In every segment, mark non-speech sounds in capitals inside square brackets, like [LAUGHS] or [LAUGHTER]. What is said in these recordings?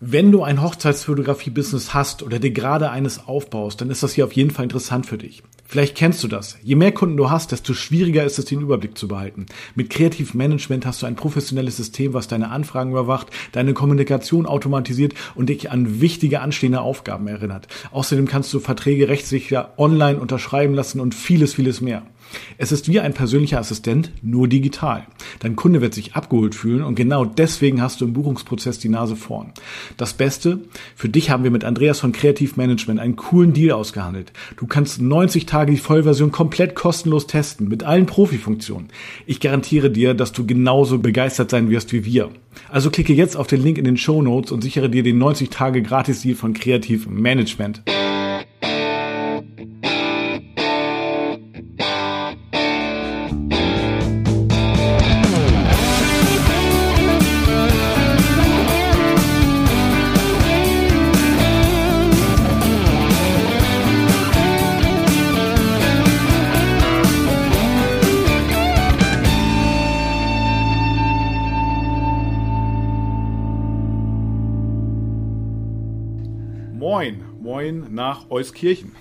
Wenn du ein Hochzeitsfotografie-Business hast oder dir gerade eines aufbaust, dann ist das hier auf jeden Fall interessant für dich. Vielleicht kennst du das. Je mehr Kunden du hast, desto schwieriger ist es, den Überblick zu behalten. Mit Kreativ Management hast du ein professionelles System, was deine Anfragen überwacht, deine Kommunikation automatisiert und dich an wichtige anstehende Aufgaben erinnert. Außerdem kannst du Verträge rechtssicher online unterschreiben lassen und vieles, vieles mehr. Es ist wie ein persönlicher Assistent, nur digital. Dein Kunde wird sich abgeholt fühlen und genau deswegen hast du im Buchungsprozess die Nase vorn. Das Beste, für dich haben wir mit Andreas von Kreativ Management einen coolen Deal ausgehandelt. Du kannst 90 Tage die Vollversion komplett kostenlos testen, mit allen Profifunktionen. Ich garantiere dir, dass du genauso begeistert sein wirst wie wir. Also klicke jetzt auf den Link in den Show Notes und sichere dir den 90 Tage Gratis-Deal von Kreativ Management. Moin, nach Euskirchen.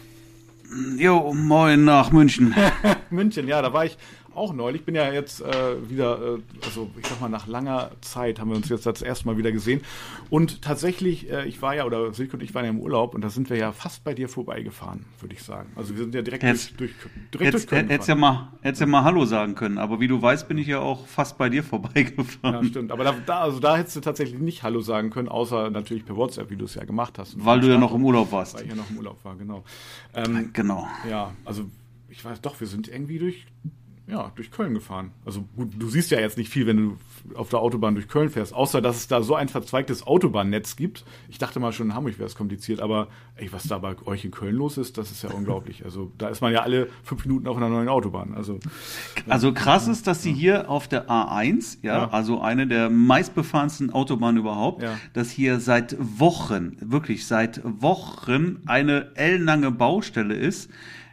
Jo, moin nach München. [LAUGHS] München, ja, da war ich auch neulich. Ich bin ja jetzt äh, wieder, äh, also ich sag mal, nach langer Zeit haben wir uns jetzt das erste Mal wieder gesehen. Und tatsächlich, äh, ich war ja, oder Silke und ich waren ja im Urlaub und da sind wir ja fast bei dir vorbeigefahren, würde ich sagen. Also wir sind ja direkt jetzt, durch, durch, direkt jetzt, durch Hättest ja, mal, hättest ja mal Hallo sagen können, aber wie du weißt, bin ich ja auch fast bei dir vorbeigefahren. Ja, stimmt. Aber da, da, also da hättest du tatsächlich nicht Hallo sagen können, außer natürlich per WhatsApp, wie du es ja gemacht hast. Weil du ja noch im Urlaub warst. Weil ich ja noch im Urlaub war, genau. Ähm, genau. Ja, also ich weiß doch, wir sind irgendwie durch ja, durch Köln gefahren. Also gut, du siehst ja jetzt nicht viel, wenn du auf der Autobahn durch Köln fährst, außer dass es da so ein verzweigtes Autobahnnetz gibt. Ich dachte mal schon in Hamburg wäre es kompliziert, aber ey, was da bei euch in Köln los ist, das ist ja unglaublich. Also da ist man ja alle fünf Minuten auf einer neuen Autobahn. Also, also krass ist, dass sie hier auf der A1, ja, ja. also eine der meistbefahrensten Autobahnen überhaupt, ja. dass hier seit Wochen, wirklich seit Wochen eine ellenlange Baustelle ist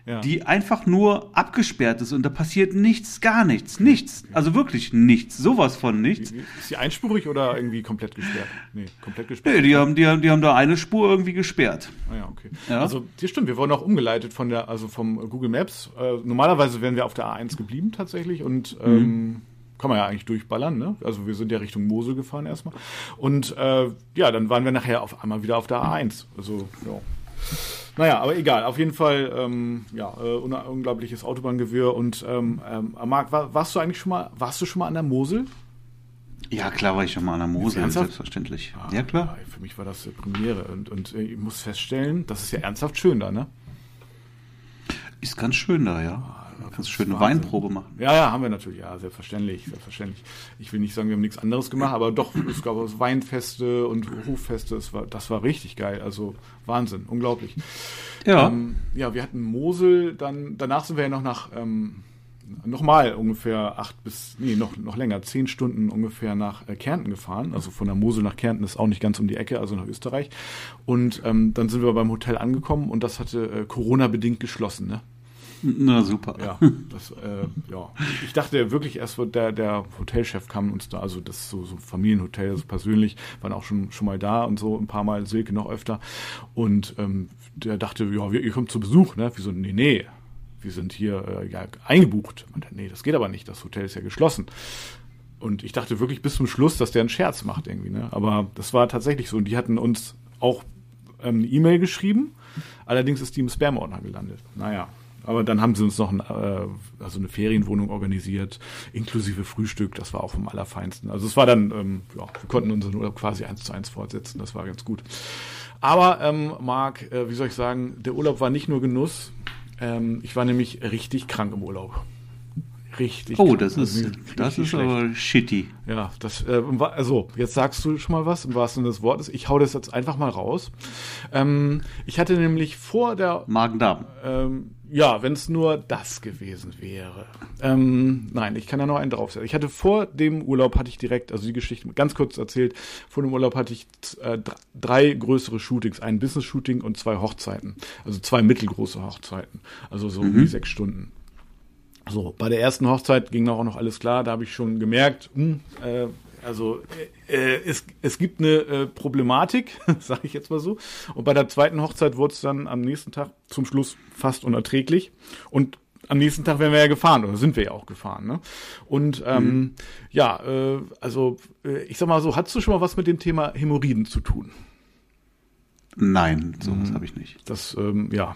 ja. die einfach nur abgesperrt ist und da passiert nichts, gar nichts, nichts. Also wirklich nichts, sowas von nichts. Ist die einspurig oder irgendwie komplett gesperrt? Nee, komplett gesperrt. Nee, die haben, die haben, die haben da eine Spur irgendwie gesperrt. Ah ja, okay. Ja. Also, das stimmt, wir wurden auch umgeleitet von der, also vom Google Maps. Äh, normalerweise wären wir auf der A1 geblieben tatsächlich und mhm. ähm, kann man ja eigentlich durchballern, ne? Also wir sind ja Richtung Mosel gefahren erstmal. Und äh, ja, dann waren wir nachher auf einmal wieder auf der A1. Also, ja. Naja, aber egal. Auf jeden Fall, ähm, ja, äh, unglaubliches Autobahngewirr. Und ähm, ähm, Marc, war, warst du eigentlich schon mal, warst du schon mal an der Mosel? Ja, klar war ich schon mal an der Mosel, selbstverständlich. Ah, ja, klar. Für mich war das Premiere. Und, und äh, ich muss feststellen, das ist ja ernsthaft schön da, ne? Ist ganz schön da, ja. Kannst du schöne Weinprobe machen. Ja, ja, haben wir natürlich. Ja, selbstverständlich, selbstverständlich. Ich will nicht sagen, wir haben nichts anderes gemacht, aber doch, es gab Weinfeste und Hoffeste. Das war, das war richtig geil. Also Wahnsinn, unglaublich. Ja. Ähm, ja, wir hatten Mosel, dann, danach sind wir ja noch nach, ähm, nochmal ungefähr acht bis, nee, noch, noch länger, zehn Stunden ungefähr nach äh, Kärnten gefahren. Also von der Mosel nach Kärnten ist auch nicht ganz um die Ecke, also nach Österreich. Und ähm, dann sind wir beim Hotel angekommen und das hatte äh, Corona-bedingt geschlossen, ne? Na super. Ja, das, äh, ja. Ich dachte wirklich erst, der, der Hotelchef kam uns da, also das ist so, so Familienhotel, also persönlich, waren auch schon, schon mal da und so ein paar Mal, Silke noch öfter. Und ähm, der dachte, ja, ihr kommt zu Besuch, ne? Wieso, nee, nee, wir sind hier äh, ja, eingebucht. Und nee, das geht aber nicht, das Hotel ist ja geschlossen. Und ich dachte wirklich bis zum Schluss, dass der einen Scherz macht irgendwie, ne? Aber das war tatsächlich so. Und die hatten uns auch ähm, eine E-Mail geschrieben. Allerdings ist die im Spam-Ordner gelandet. Naja, aber dann haben sie uns noch ein, äh, also eine Ferienwohnung organisiert, inklusive Frühstück. Das war auch vom Allerfeinsten. Also es war dann, ähm, ja, wir konnten unseren Urlaub quasi eins zu eins fortsetzen. Das war ganz gut. Aber, ähm, Marc, äh, wie soll ich sagen, der Urlaub war nicht nur Genuss. Ähm, ich war nämlich richtig krank im Urlaub richtig. Oh, das ist, das ist aber shitty. Ja, das, äh, also, jetzt sagst du schon mal was, im wahrsten Sinne des Wortes. Ich hau das jetzt einfach mal raus. Ähm, ich hatte nämlich vor der. Magen-Darm. Ähm, ja, wenn es nur das gewesen wäre. Ähm, nein, ich kann da noch einen draufsetzen. Ich hatte vor dem Urlaub hatte ich direkt, also die Geschichte ganz kurz erzählt, vor dem Urlaub hatte ich äh, drei größere Shootings, ein Business-Shooting und zwei Hochzeiten. Also zwei mittelgroße Hochzeiten. Also so mhm. sechs Stunden. So, bei der ersten Hochzeit ging auch noch alles klar. Da habe ich schon gemerkt, hm, äh, also äh, es, es gibt eine äh, Problematik, [LAUGHS] sage ich jetzt mal so. Und bei der zweiten Hochzeit wurde es dann am nächsten Tag zum Schluss fast unerträglich. Und am nächsten Tag wären wir ja gefahren oder sind wir ja auch gefahren. Ne? Und ähm, mhm. ja, äh, also äh, ich sag mal so, hast du schon mal was mit dem Thema Hämorrhoiden zu tun? Nein, sowas mhm. habe ich nicht. Das, ähm, ja,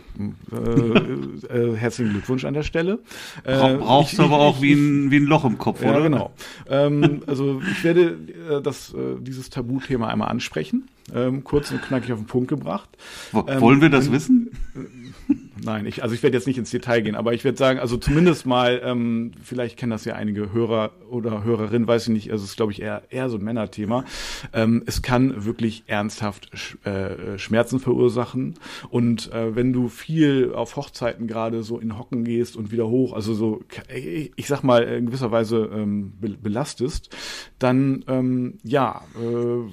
äh, äh, herzlichen Glückwunsch an der Stelle. Äh, Brauchst du aber ich, auch ich, wie, ein, wie ein Loch im Kopf, ja, oder? genau. ähm, also ich werde äh, das, äh, dieses Tabuthema einmal ansprechen, ähm, kurz und knackig auf den Punkt gebracht. Wollen wir das ähm, wissen? [LAUGHS] Nein, ich, also ich werde jetzt nicht ins Detail gehen, aber ich werde sagen, also zumindest mal, ähm, vielleicht kennen das ja einige Hörer oder Hörerinnen, weiß ich nicht, also es ist, glaube ich, eher, eher so ein Männerthema. Ähm, es kann wirklich ernsthaft äh, Schmerzen verursachen. Und äh, wenn du viel auf Hochzeiten gerade so in Hocken gehst und wieder hoch, also so, ich, ich sag mal, in gewisser Weise ähm, belastest, dann ähm, ja, äh,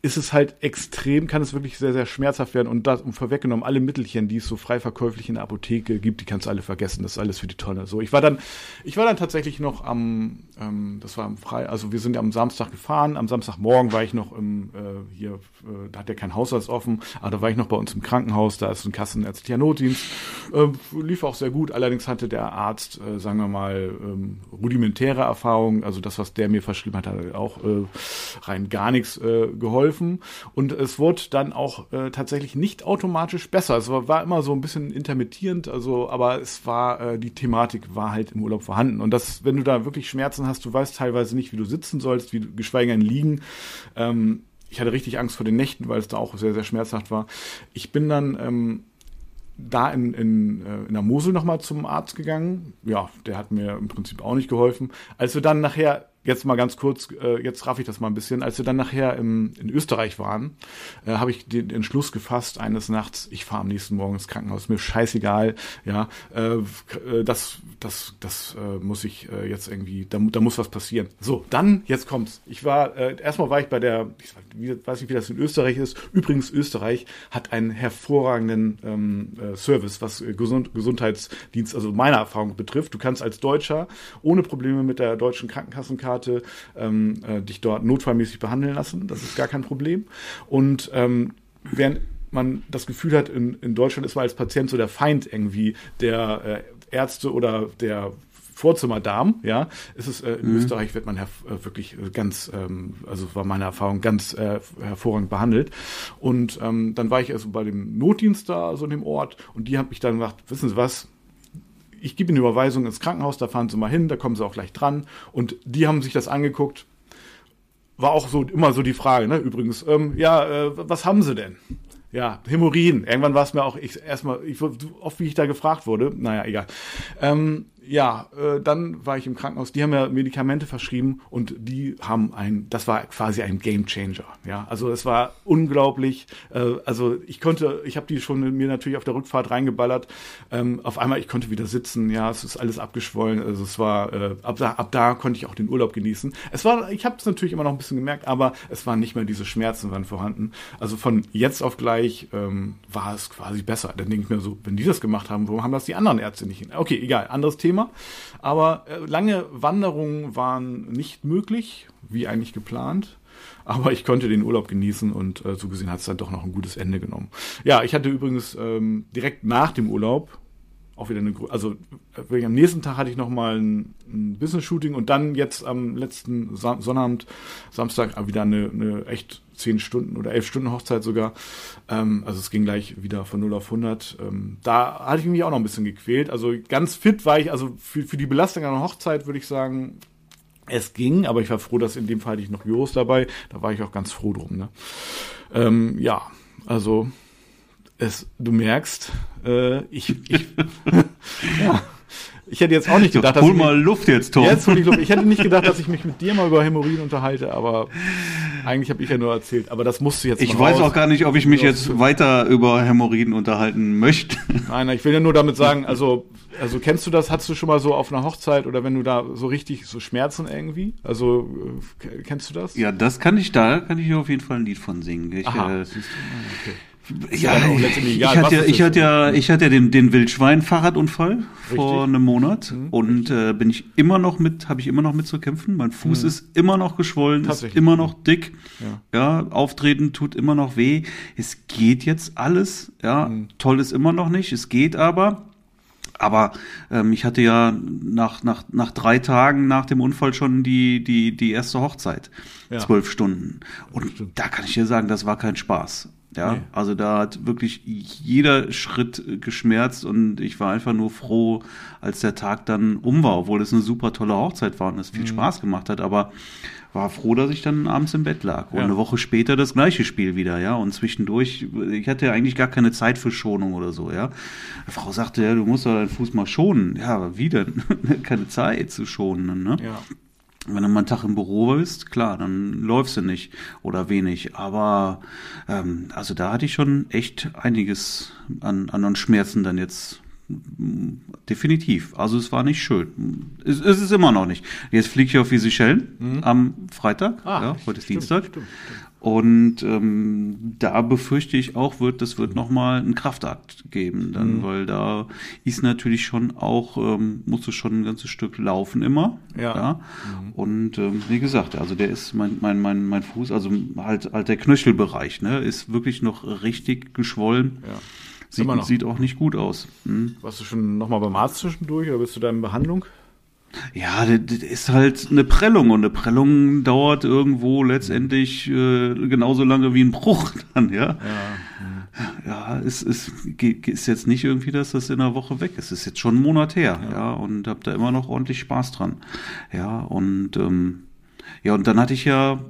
ist es halt extrem, kann es wirklich sehr, sehr schmerzhaft werden. Und das um vorweggenommen, alle Mittelchen, die es so frei verkäuflich in der Apotheke gibt, die kannst du alle vergessen, das ist alles für die Tonne. So, ich war dann, ich war dann tatsächlich noch am, ähm, das war am Frei, also wir sind ja am Samstag gefahren, am Samstagmorgen war ich noch im, äh, hier, äh, da hat ja kein Hausarzt offen, aber da war ich noch bei uns im Krankenhaus, da ist ein kassenärztlicher Notdienst, äh, lief auch sehr gut, allerdings hatte der Arzt, äh, sagen wir mal, ähm, rudimentäre Erfahrungen, also das, was der mir verschrieben hat, hat auch äh, rein gar nichts äh, geholfen und es wurde dann auch äh, tatsächlich nicht automatisch besser. Es war, war, immer so ein bisschen intermittierend, also aber es war äh, die Thematik war halt im Urlaub vorhanden und das, wenn du da wirklich Schmerzen hast, du weißt teilweise nicht, wie du sitzen sollst, wie geschweige denn liegen. Ähm, ich hatte richtig Angst vor den Nächten, weil es da auch sehr sehr schmerzhaft war. Ich bin dann ähm, da in, in, äh, in der Mosel nochmal zum Arzt gegangen. Ja, der hat mir im Prinzip auch nicht geholfen. Als wir dann nachher jetzt mal ganz kurz, äh, jetzt raff ich das mal ein bisschen. Als wir dann nachher im, in Österreich waren, äh, habe ich den Entschluss gefasst, eines Nachts, ich fahre am nächsten Morgen ins Krankenhaus, mir scheißegal, ja, äh, äh, das, das, das äh, muss ich äh, jetzt irgendwie, da, da muss was passieren. So, dann, jetzt kommt's. Ich war, äh, erstmal war ich bei der, ich weiß nicht, wie das in Österreich ist. Übrigens, Österreich hat einen hervorragenden ähm, äh, Service, was äh, Gesund, Gesundheitsdienst, also meiner Erfahrung betrifft. Du kannst als Deutscher ohne Probleme mit der deutschen Krankenkassenkarte Monate ähm, äh, dich dort notfallmäßig behandeln lassen. Das ist gar kein Problem. Und ähm, während man das Gefühl hat, in, in Deutschland ist man als Patient so der Feind irgendwie der äh, Ärzte oder der Vorzimmerdarm, ja, ist es äh, in mhm. Österreich wird man äh, wirklich ganz, ähm, also war meine Erfahrung ganz äh, hervorragend behandelt. Und ähm, dann war ich also bei dem Notdienst da, so in dem Ort, und die haben mich dann gesagt, wissen Sie was, ich gebe Ihnen Überweisung ins Krankenhaus, da fahren Sie mal hin, da kommen Sie auch gleich dran. Und die haben sich das angeguckt. War auch so immer so die Frage, ne? Übrigens, ähm, ja, äh, was haben Sie denn? Ja, Hämorrhoiden. Irgendwann war es mir auch ich, erstmal, ich, oft wie ich da gefragt wurde, naja, egal. Ähm, ja, äh, dann war ich im Krankenhaus. Die haben ja Medikamente verschrieben und die haben ein, das war quasi ein Game Changer. Ja, also es war unglaublich. Äh, also ich konnte, ich habe die schon mir natürlich auf der Rückfahrt reingeballert. Ähm, auf einmal ich konnte wieder sitzen. Ja, es ist alles abgeschwollen. Also es war äh, ab da, ab da konnte ich auch den Urlaub genießen. Es war, ich habe es natürlich immer noch ein bisschen gemerkt, aber es waren nicht mehr diese Schmerzen waren vorhanden. Also von jetzt auf gleich ähm, war es quasi besser. Dann denke ich mir so, wenn die das gemacht haben, warum haben das die anderen Ärzte nicht? Okay, egal, anderes Thema. Thema. Aber äh, lange Wanderungen waren nicht möglich, wie eigentlich geplant. Aber ich konnte den Urlaub genießen und äh, so gesehen hat es dann doch noch ein gutes Ende genommen. Ja, ich hatte übrigens ähm, direkt nach dem Urlaub auch wieder eine, also äh, am nächsten Tag hatte ich noch mal ein, ein Business-Shooting und dann jetzt am letzten Sa Sonnabend, Samstag, wieder eine, eine echt zehn Stunden oder elf Stunden Hochzeit sogar. Ähm, also es ging gleich wieder von 0 auf 100. Ähm, da hatte ich mich auch noch ein bisschen gequält. Also ganz fit war ich, also für, für die Belastung einer Hochzeit würde ich sagen, es ging, aber ich war froh, dass in dem Fall hatte ich noch Juros dabei. Da war ich auch ganz froh drum. Ne? Ähm, ja, also es, du merkst, äh, ich, ich [LAUGHS] ja. Ich hätte jetzt auch nicht gedacht, dass hol ich mal Luft jetzt, Tom. Jetzt hol ich Luft. Ich hätte nicht gedacht, dass ich mich mit dir mal über Hämorrhoiden unterhalte, aber eigentlich habe ich ja nur erzählt. Aber das musst du jetzt. Ich weiß raus. auch gar nicht, ob ich mich jetzt weiter über Hämorrhoiden unterhalten möchte. Nein, nein, ich will ja nur damit sagen, also, also kennst du das? Hattest du schon mal so auf einer Hochzeit oder wenn du da so richtig so Schmerzen irgendwie? Also äh, kennst du das? Ja, das kann ich da, kann ich auf jeden Fall ein Lied von singen. Ich, Aha, äh, okay ja, ich hatte, ja, ich hatte ja, ich hatte ja den, den Wildschwein-Fahrradunfall vor einem Monat mhm. und äh, bin ich immer noch mit, habe ich immer noch mit zu kämpfen. Mein Fuß mhm. ist immer noch geschwollen, ist immer noch dick. Ja. ja, auftreten tut immer noch weh. Es geht jetzt alles. Ja, mhm. toll ist immer noch nicht. Es geht aber. Aber ähm, ich hatte ja nach, nach, nach drei Tagen nach dem Unfall schon die, die, die erste Hochzeit. Ja. Zwölf Stunden. Und da kann ich dir sagen, das war kein Spaß. Ja, nee. also da hat wirklich jeder Schritt geschmerzt und ich war einfach nur froh, als der Tag dann um war, obwohl es eine super tolle Hochzeit war und es viel mhm. Spaß gemacht hat. Aber war froh, dass ich dann abends im Bett lag. Und ja. eine Woche später das gleiche Spiel wieder, ja. Und zwischendurch, ich hatte eigentlich gar keine Zeit für Schonung oder so, ja. Die Frau sagte, ja, du musst doch deinen Fuß mal schonen. Ja, aber wie denn? [LAUGHS] keine Zeit zu schonen, ne? Ja. Wenn du mal einen Tag im Büro bist, klar, dann läufst du nicht oder wenig. Aber ähm, also da hatte ich schon echt einiges an, an Schmerzen dann jetzt Definitiv. Also es war nicht schön. Es, es ist immer noch nicht. Jetzt fliege ich auf die Seychellen mhm. am Freitag. Ah, ja, heute ist stimmt, Dienstag. Stimmt, stimmt. Und ähm, da befürchte ich auch, wird das wird nochmal einen Kraftakt geben, dann, mhm. weil da ist natürlich schon auch, ähm, musst du schon ein ganzes Stück laufen immer. Ja. ja? Mhm. Und ähm, wie gesagt, also der ist mein, mein, mein, mein Fuß, also halt, halt der Knöchelbereich, ne, ist wirklich noch richtig geschwollen. Ja. Sieht, sieht auch nicht gut aus. Hm? Warst du schon nochmal beim Arzt zwischendurch oder bist du da in Behandlung? Ja, das ist halt eine Prellung und eine Prellung dauert irgendwo letztendlich äh, genauso lange wie ein Bruch [LAUGHS] dann, ja. Ja, ja es, es ist jetzt nicht irgendwie, dass das in einer Woche weg ist. Es ist jetzt schon ein Monat her, ja, ja und hab da immer noch ordentlich Spaß dran. Ja, und ähm, ja, und dann hatte ich ja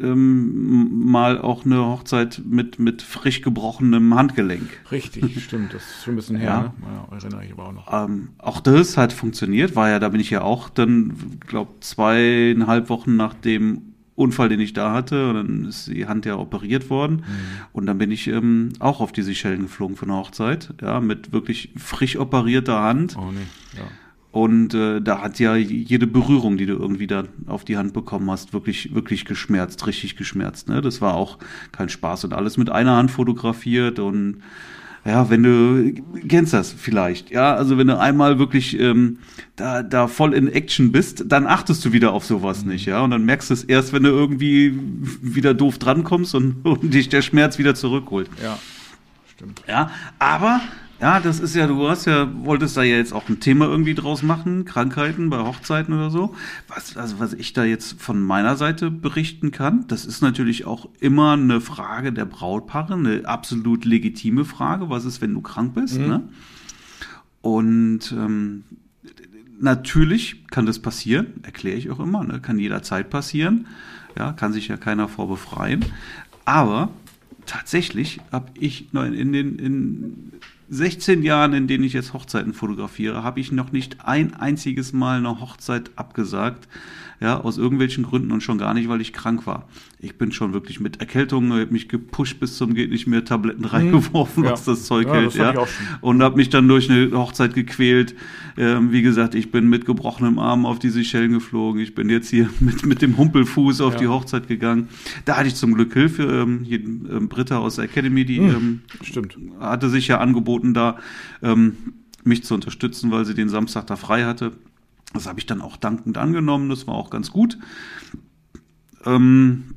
ähm, mal auch eine Hochzeit mit, mit frisch gebrochenem Handgelenk. Richtig, [LAUGHS] stimmt. Das ist schon ein bisschen her. Ja. Ne? Ja, erinnere ich aber auch noch. Ähm, auch das hat funktioniert, war ja, da bin ich ja auch dann, glaube zweieinhalb Wochen nach dem Unfall, den ich da hatte, und dann ist die Hand ja operiert worden. Mhm. Und dann bin ich ähm, auch auf die Seychellen geflogen für eine Hochzeit, ja, mit wirklich frisch operierter Hand. Oh nee, ja. Und äh, da hat ja jede Berührung, die du irgendwie da auf die Hand bekommen hast, wirklich, wirklich geschmerzt, richtig geschmerzt. Ne? Das war auch kein Spaß und alles mit einer Hand fotografiert und ja, wenn du kennst das vielleicht, ja, also wenn du einmal wirklich ähm, da da voll in Action bist, dann achtest du wieder auf sowas mhm. nicht, ja, und dann merkst du es erst, wenn du irgendwie wieder doof drankommst und, [LAUGHS] und dich der Schmerz wieder zurückholt. Ja, stimmt. Ja, aber ja, das ist ja, du hast ja, wolltest da ja jetzt auch ein Thema irgendwie draus machen, Krankheiten bei Hochzeiten oder so. Was, also was ich da jetzt von meiner Seite berichten kann, das ist natürlich auch immer eine Frage der Brautpaare, eine absolut legitime Frage. Was ist, wenn du krank bist? Mhm. Ne? Und ähm, natürlich kann das passieren, erkläre ich auch immer, ne? kann jederzeit passieren. Ja, kann sich ja keiner vor befreien. Aber tatsächlich habe ich in den in 16 Jahren, in denen ich jetzt Hochzeiten fotografiere, habe ich noch nicht ein einziges Mal eine Hochzeit abgesagt, ja, aus irgendwelchen Gründen und schon gar nicht, weil ich krank war. Ich bin schon wirklich mit Erkältung, habe mich gepusht bis zum geht nicht mehr, Tabletten reingeworfen, ja. was das Zeug ja, hält, das ja. Und habe mich dann durch eine Hochzeit gequält. Ähm, wie gesagt, ich bin mit gebrochenem Arm auf die Seychellen geflogen. Ich bin jetzt hier mit, mit dem Humpelfuß auf ja. die Hochzeit gegangen. Da hatte ich zum Glück Hilfe. Ähm, hier, ähm, Britta aus der Academy, die hm, ähm, stimmt. hatte sich ja angeboten, da ähm, mich zu unterstützen, weil sie den Samstag da frei hatte. Das habe ich dann auch dankend angenommen, das war auch ganz gut. Ähm,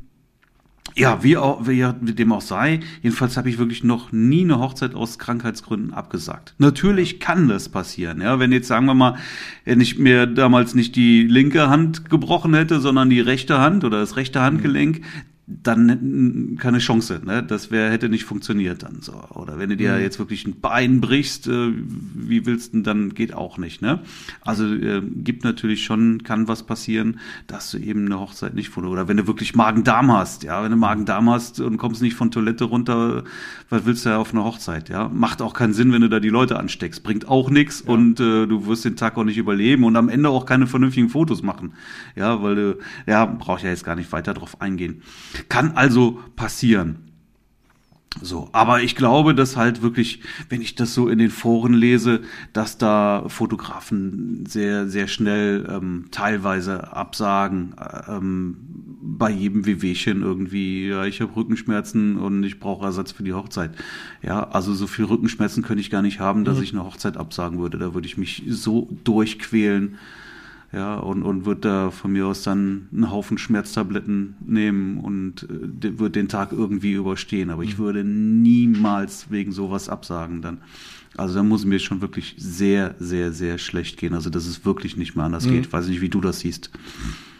ja, wie, auch, wie dem auch sei, jedenfalls habe ich wirklich noch nie eine Hochzeit aus Krankheitsgründen abgesagt. Natürlich kann das passieren, ja, wenn jetzt sagen wir mal, wenn ich mir damals nicht die linke Hand gebrochen hätte, sondern die rechte Hand oder das rechte Handgelenk, dann keine Chance, ne? Das wäre hätte nicht funktioniert dann so. Oder wenn du dir mhm. jetzt wirklich ein Bein brichst, äh, wie willst du dann geht auch nicht, ne? Also äh, gibt natürlich schon kann was passieren, dass du eben eine Hochzeit nicht vor oder wenn du wirklich Magen-Darm hast, ja, wenn du Magen-Darm hast und kommst nicht von Toilette runter, was willst du ja auf eine Hochzeit, ja? Macht auch keinen Sinn, wenn du da die Leute ansteckst, bringt auch nichts ja. und äh, du wirst den Tag auch nicht überleben und am Ende auch keine vernünftigen Fotos machen. Ja, weil du ja, brauche ich ja jetzt gar nicht weiter drauf eingehen. Kann also passieren. So, aber ich glaube, dass halt wirklich, wenn ich das so in den Foren lese, dass da Fotografen sehr, sehr schnell ähm, teilweise absagen, ähm, bei jedem Wehwehchen irgendwie, ja, ich habe Rückenschmerzen und ich brauche Ersatz für die Hochzeit. Ja, also so viel Rückenschmerzen könnte ich gar nicht haben, dass mhm. ich eine Hochzeit absagen würde. Da würde ich mich so durchquälen ja, und, und wird da von mir aus dann einen Haufen Schmerztabletten nehmen und äh, wird den Tag irgendwie überstehen. Aber ich mhm. würde niemals wegen sowas absagen dann. Also da muss mir schon wirklich sehr, sehr, sehr schlecht gehen. Also dass es wirklich nicht mehr anders mhm. geht. Weiß nicht, wie du das siehst.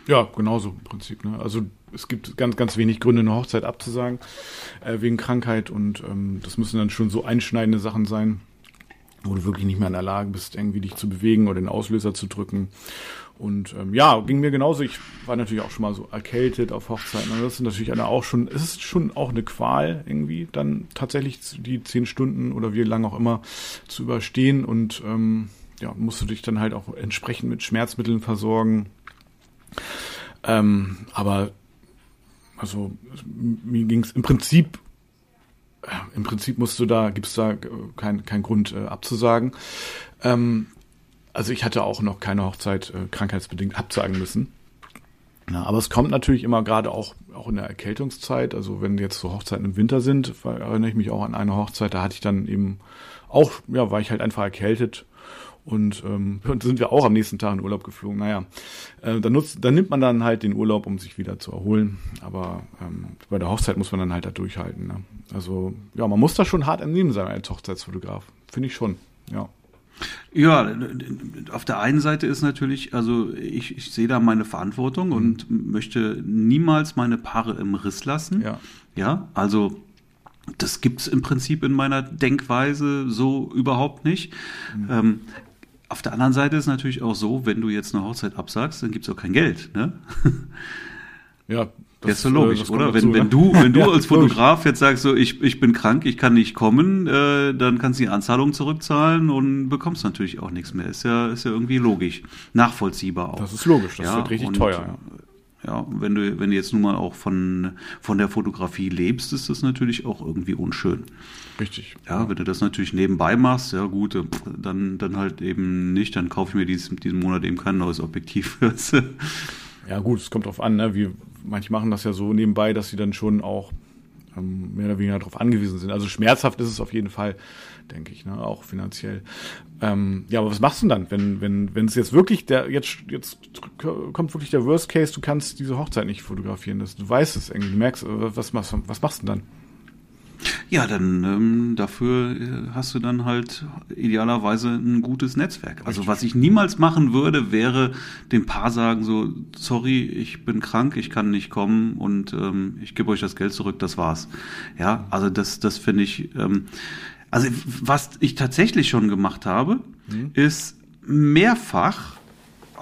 Ja, genauso im Prinzip. Ne? Also es gibt ganz, ganz wenig Gründe, eine Hochzeit abzusagen äh, wegen Krankheit und ähm, das müssen dann schon so einschneidende Sachen sein, wo du wirklich nicht mehr in der Lage bist, irgendwie dich zu bewegen oder den Auslöser zu drücken. Und ähm, ja, ging mir genauso. Ich war natürlich auch schon mal so erkältet auf Hochzeiten. Und das ist natürlich eine auch schon, es ist schon auch eine Qual irgendwie, dann tatsächlich die zehn Stunden oder wie lange auch immer zu überstehen. Und ähm, ja, musst du dich dann halt auch entsprechend mit Schmerzmitteln versorgen. Ähm, aber also mir ging es im Prinzip im Prinzip musst du da, gibt's da keinen kein Grund äh, abzusagen. Ähm, also ich hatte auch noch keine Hochzeit äh, krankheitsbedingt absagen müssen. Ja, aber es kommt natürlich immer gerade auch, auch in der Erkältungszeit. Also wenn jetzt so Hochzeiten im Winter sind, erinnere ich mich auch an eine Hochzeit, da hatte ich dann eben auch, ja, war ich halt einfach erkältet und, ähm, [LAUGHS] sind wir auch am nächsten Tag in Urlaub geflogen. Naja, äh, dann, nutzt, dann nimmt man dann halt den Urlaub, um sich wieder zu erholen. Aber ähm, bei der Hochzeit muss man dann halt da durchhalten. Ne? Also ja, man muss da schon hart entnehmen sein als Hochzeitsfotograf. Finde ich schon, ja. Ja, auf der einen Seite ist natürlich, also ich, ich sehe da meine Verantwortung mhm. und möchte niemals meine Paare im Riss lassen. Ja. Ja, also das gibt es im Prinzip in meiner Denkweise so überhaupt nicht. Mhm. Ähm, auf der anderen Seite ist natürlich auch so, wenn du jetzt eine Hochzeit absagst, dann gibt es auch kein Geld. Ne? [LAUGHS] Ja, das, ist so logisch, äh, oder? Dazu, wenn, wenn ne? du, [LAUGHS] wenn du ja, als Fotograf jetzt sagst, so ich, ich bin krank, ich kann nicht kommen, äh, dann kannst du die Anzahlung zurückzahlen und bekommst natürlich auch nichts mehr. Ist ja, ist ja irgendwie logisch. Nachvollziehbar auch. Das ist logisch, das ja, wird richtig und, teuer. Ja. Ja, wenn du, wenn du jetzt nun mal auch von, von der Fotografie lebst, ist das natürlich auch irgendwie unschön. Richtig. Ja, wenn du das natürlich nebenbei machst, ja gut, dann, dann halt eben nicht, dann kaufe ich mir dies, diesen Monat eben kein neues Objektiv. [LAUGHS] ja gut, es kommt drauf an, ne? wie, manche machen das ja so nebenbei, dass sie dann schon auch ähm, mehr oder weniger darauf angewiesen sind. Also schmerzhaft ist es auf jeden Fall, denke ich, ne? auch finanziell. Ähm, ja, aber was machst du dann, wenn wenn wenn es jetzt wirklich der jetzt jetzt kommt wirklich der Worst Case, du kannst diese Hochzeit nicht fotografieren, das, du weißt es irgendwie, du merkst, äh, was machst was machst du dann? Ja, dann ähm, dafür äh, hast du dann halt idealerweise ein gutes Netzwerk. Also was ich niemals machen würde, wäre dem Paar sagen so, sorry, ich bin krank, ich kann nicht kommen und ähm, ich gebe euch das Geld zurück, das war's. Ja, also das, das finde ich. Ähm, also was ich tatsächlich schon gemacht habe, mhm. ist mehrfach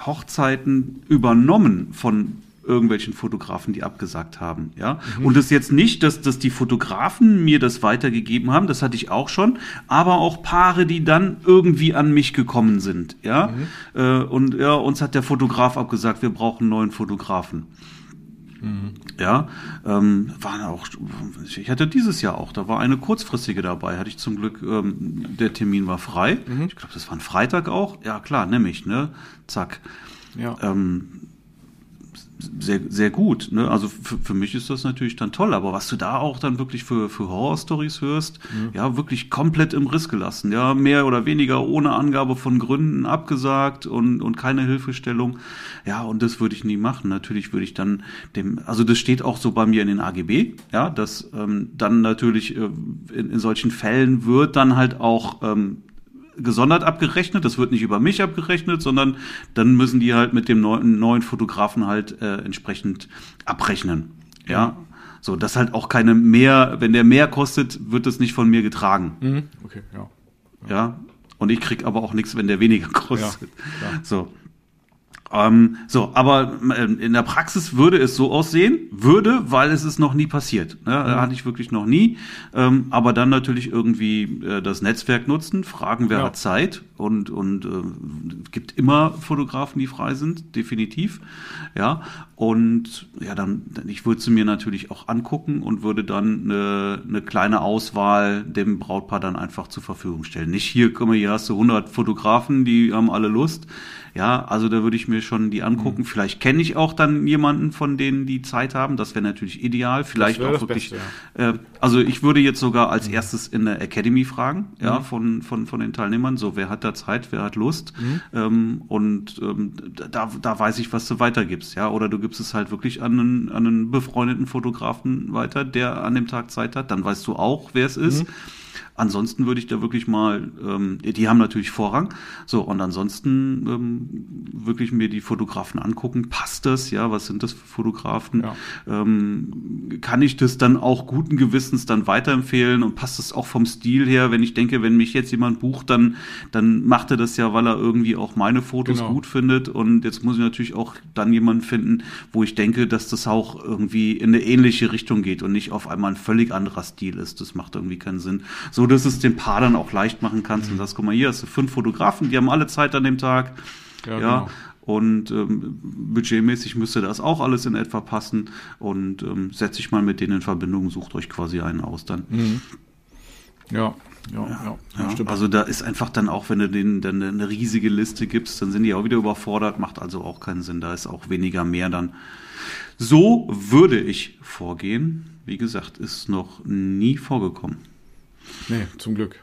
Hochzeiten übernommen von irgendwelchen Fotografen, die abgesagt haben. Ja? Mhm. Und das ist jetzt nicht, dass, dass die Fotografen mir das weitergegeben haben, das hatte ich auch schon, aber auch Paare, die dann irgendwie an mich gekommen sind. Ja? Mhm. Äh, und ja, uns hat der Fotograf abgesagt, wir brauchen neuen Fotografen. Mhm. Ja, ähm, waren auch, ich hatte dieses Jahr auch, da war eine kurzfristige dabei, hatte ich zum Glück, ähm, der Termin war frei. Mhm. Ich glaube, das war ein Freitag auch. Ja, klar, nämlich, ne? Zack. Ja. Ähm, sehr, sehr gut. Ne? Also für, für mich ist das natürlich dann toll, aber was du da auch dann wirklich für, für Horror-Stories hörst, mhm. ja, wirklich komplett im Riss gelassen, ja, mehr oder weniger ohne Angabe von Gründen abgesagt und, und keine Hilfestellung. Ja, und das würde ich nie machen. Natürlich würde ich dann dem, also das steht auch so bei mir in den AGB, ja, dass ähm, dann natürlich äh, in, in solchen Fällen wird dann halt auch ähm, gesondert abgerechnet. Das wird nicht über mich abgerechnet, sondern dann müssen die halt mit dem neuen, neuen Fotografen halt äh, entsprechend abrechnen. Ja. So, dass halt auch keine mehr, wenn der mehr kostet, wird das nicht von mir getragen. Mhm. Okay, ja. ja. Ja. Und ich krieg aber auch nichts, wenn der weniger [LAUGHS] kostet. Ja, so. Ähm, so, aber ähm, in der Praxis würde es so aussehen, würde, weil es ist noch nie passiert. Ne? Mhm. Hatte ich wirklich noch nie. Ähm, aber dann natürlich irgendwie äh, das Netzwerk nutzen, fragen, wer ja. hat Zeit und und äh, gibt immer Fotografen, die frei sind, definitiv. Ja und ja, dann ich würde sie mir natürlich auch angucken und würde dann eine, eine kleine Auswahl dem Brautpaar dann einfach zur Verfügung stellen. Nicht hier, guck mal, hier hast du 100 Fotografen, die haben alle Lust ja, also da würde ich mir schon die angucken. Mhm. Vielleicht kenne ich auch dann jemanden von denen, die Zeit haben. Das wäre natürlich ideal. Vielleicht auch wirklich. Beste, ja. äh, also ich würde jetzt sogar als mhm. erstes in der Academy fragen, mhm. ja, von, von, von den Teilnehmern. So, wer hat da Zeit, wer hat Lust? Mhm. Ähm, und ähm, da, da weiß ich, was du weitergibst, ja. Oder du gibst es halt wirklich an einen, an einen befreundeten Fotografen weiter, der an dem Tag Zeit hat. Dann weißt du auch, wer es ist. Ansonsten würde ich da wirklich mal, ähm, die haben natürlich Vorrang. So, und ansonsten ähm, wirklich mir die Fotografen angucken. Passt das? Ja, was sind das für Fotografen? Ja. Ähm, kann ich das dann auch guten Gewissens dann weiterempfehlen und passt das auch vom Stil her? Wenn ich denke, wenn mich jetzt jemand bucht, dann, dann macht er das ja, weil er irgendwie auch meine Fotos genau. gut findet. Und jetzt muss ich natürlich auch dann jemanden finden, wo ich denke, dass das auch irgendwie in eine ähnliche Richtung geht und nicht auf einmal ein völlig anderer Stil ist. Das macht irgendwie keinen Sinn. So, dass es dem Paar dann auch leicht machen kannst mhm. und sagst, guck mal, hier hast du fünf Fotografen, die haben alle Zeit an dem Tag. Ja, ja genau. Und ähm, budgetmäßig müsste das auch alles in etwa passen. Und ähm, setze ich mal mit denen in Verbindung, sucht euch quasi einen aus dann. Mhm. Ja, ja, ja, ja, ja Also da ist einfach dann auch, wenn du denen dann eine riesige Liste gibst, dann sind die auch wieder überfordert, macht also auch keinen Sinn. Da ist auch weniger mehr dann. So würde ich vorgehen. Wie gesagt, ist noch nie vorgekommen. Nee, zum Glück.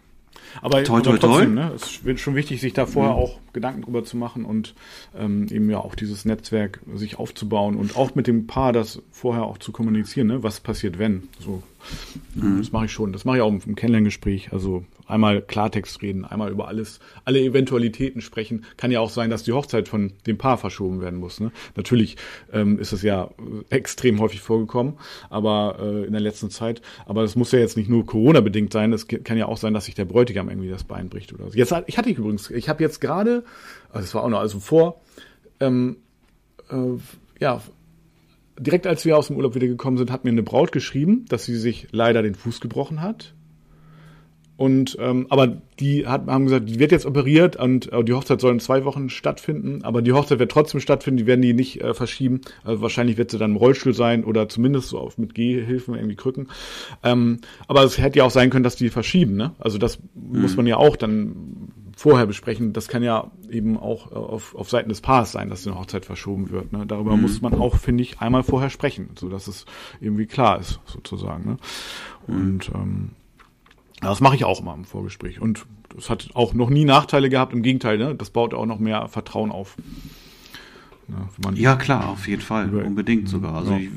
Aber, toi, toi, trotzdem, toi. Ne, es ist schon wichtig, sich da vorher mhm. auch Gedanken drüber zu machen und ähm, eben ja auch dieses Netzwerk sich aufzubauen und auch mit dem Paar das vorher auch zu kommunizieren, ne? was passiert, wenn. So, mhm. Das mache ich schon. Das mache ich auch im Kennenlerngespräch. Also einmal Klartext reden, einmal über alles, alle Eventualitäten sprechen. Kann ja auch sein, dass die Hochzeit von dem Paar verschoben werden muss. Ne? Natürlich ähm, ist es ja extrem häufig vorgekommen, aber äh, in der letzten Zeit. Aber das muss ja jetzt nicht nur Corona-bedingt sein. Es kann ja auch sein, dass sich der Bräutigam irgendwie das Bein bricht oder so. Jetzt ich hatte ich übrigens, ich habe jetzt gerade, also es war auch noch also vor, ähm, äh, ja direkt als wir aus dem Urlaub wieder gekommen sind, hat mir eine Braut geschrieben, dass sie sich leider den Fuß gebrochen hat und ähm, aber die hat, haben gesagt, die wird jetzt operiert und äh, die Hochzeit soll in zwei Wochen stattfinden, aber die Hochzeit wird trotzdem stattfinden, die werden die nicht äh, verschieben. Also wahrscheinlich wird sie dann im Rollstuhl sein oder zumindest so auf mit Gehhilfen irgendwie Krücken. Ähm, aber es hätte ja auch sein können, dass die verschieben, ne? Also das mhm. muss man ja auch dann vorher besprechen. Das kann ja eben auch äh, auf, auf Seiten des Paares sein, dass eine Hochzeit verschoben wird. Ne? Darüber mhm. muss man auch, finde ich, einmal vorher sprechen, so dass es irgendwie klar ist, sozusagen. Ne? Mhm. Und ähm, das mache ich auch immer im Vorgespräch. Und das hat auch noch nie Nachteile gehabt. Im Gegenteil, ne? das baut auch noch mehr Vertrauen auf. Ja, ja klar, auf jeden Fall. Unbedingt sogar. Also ja. ich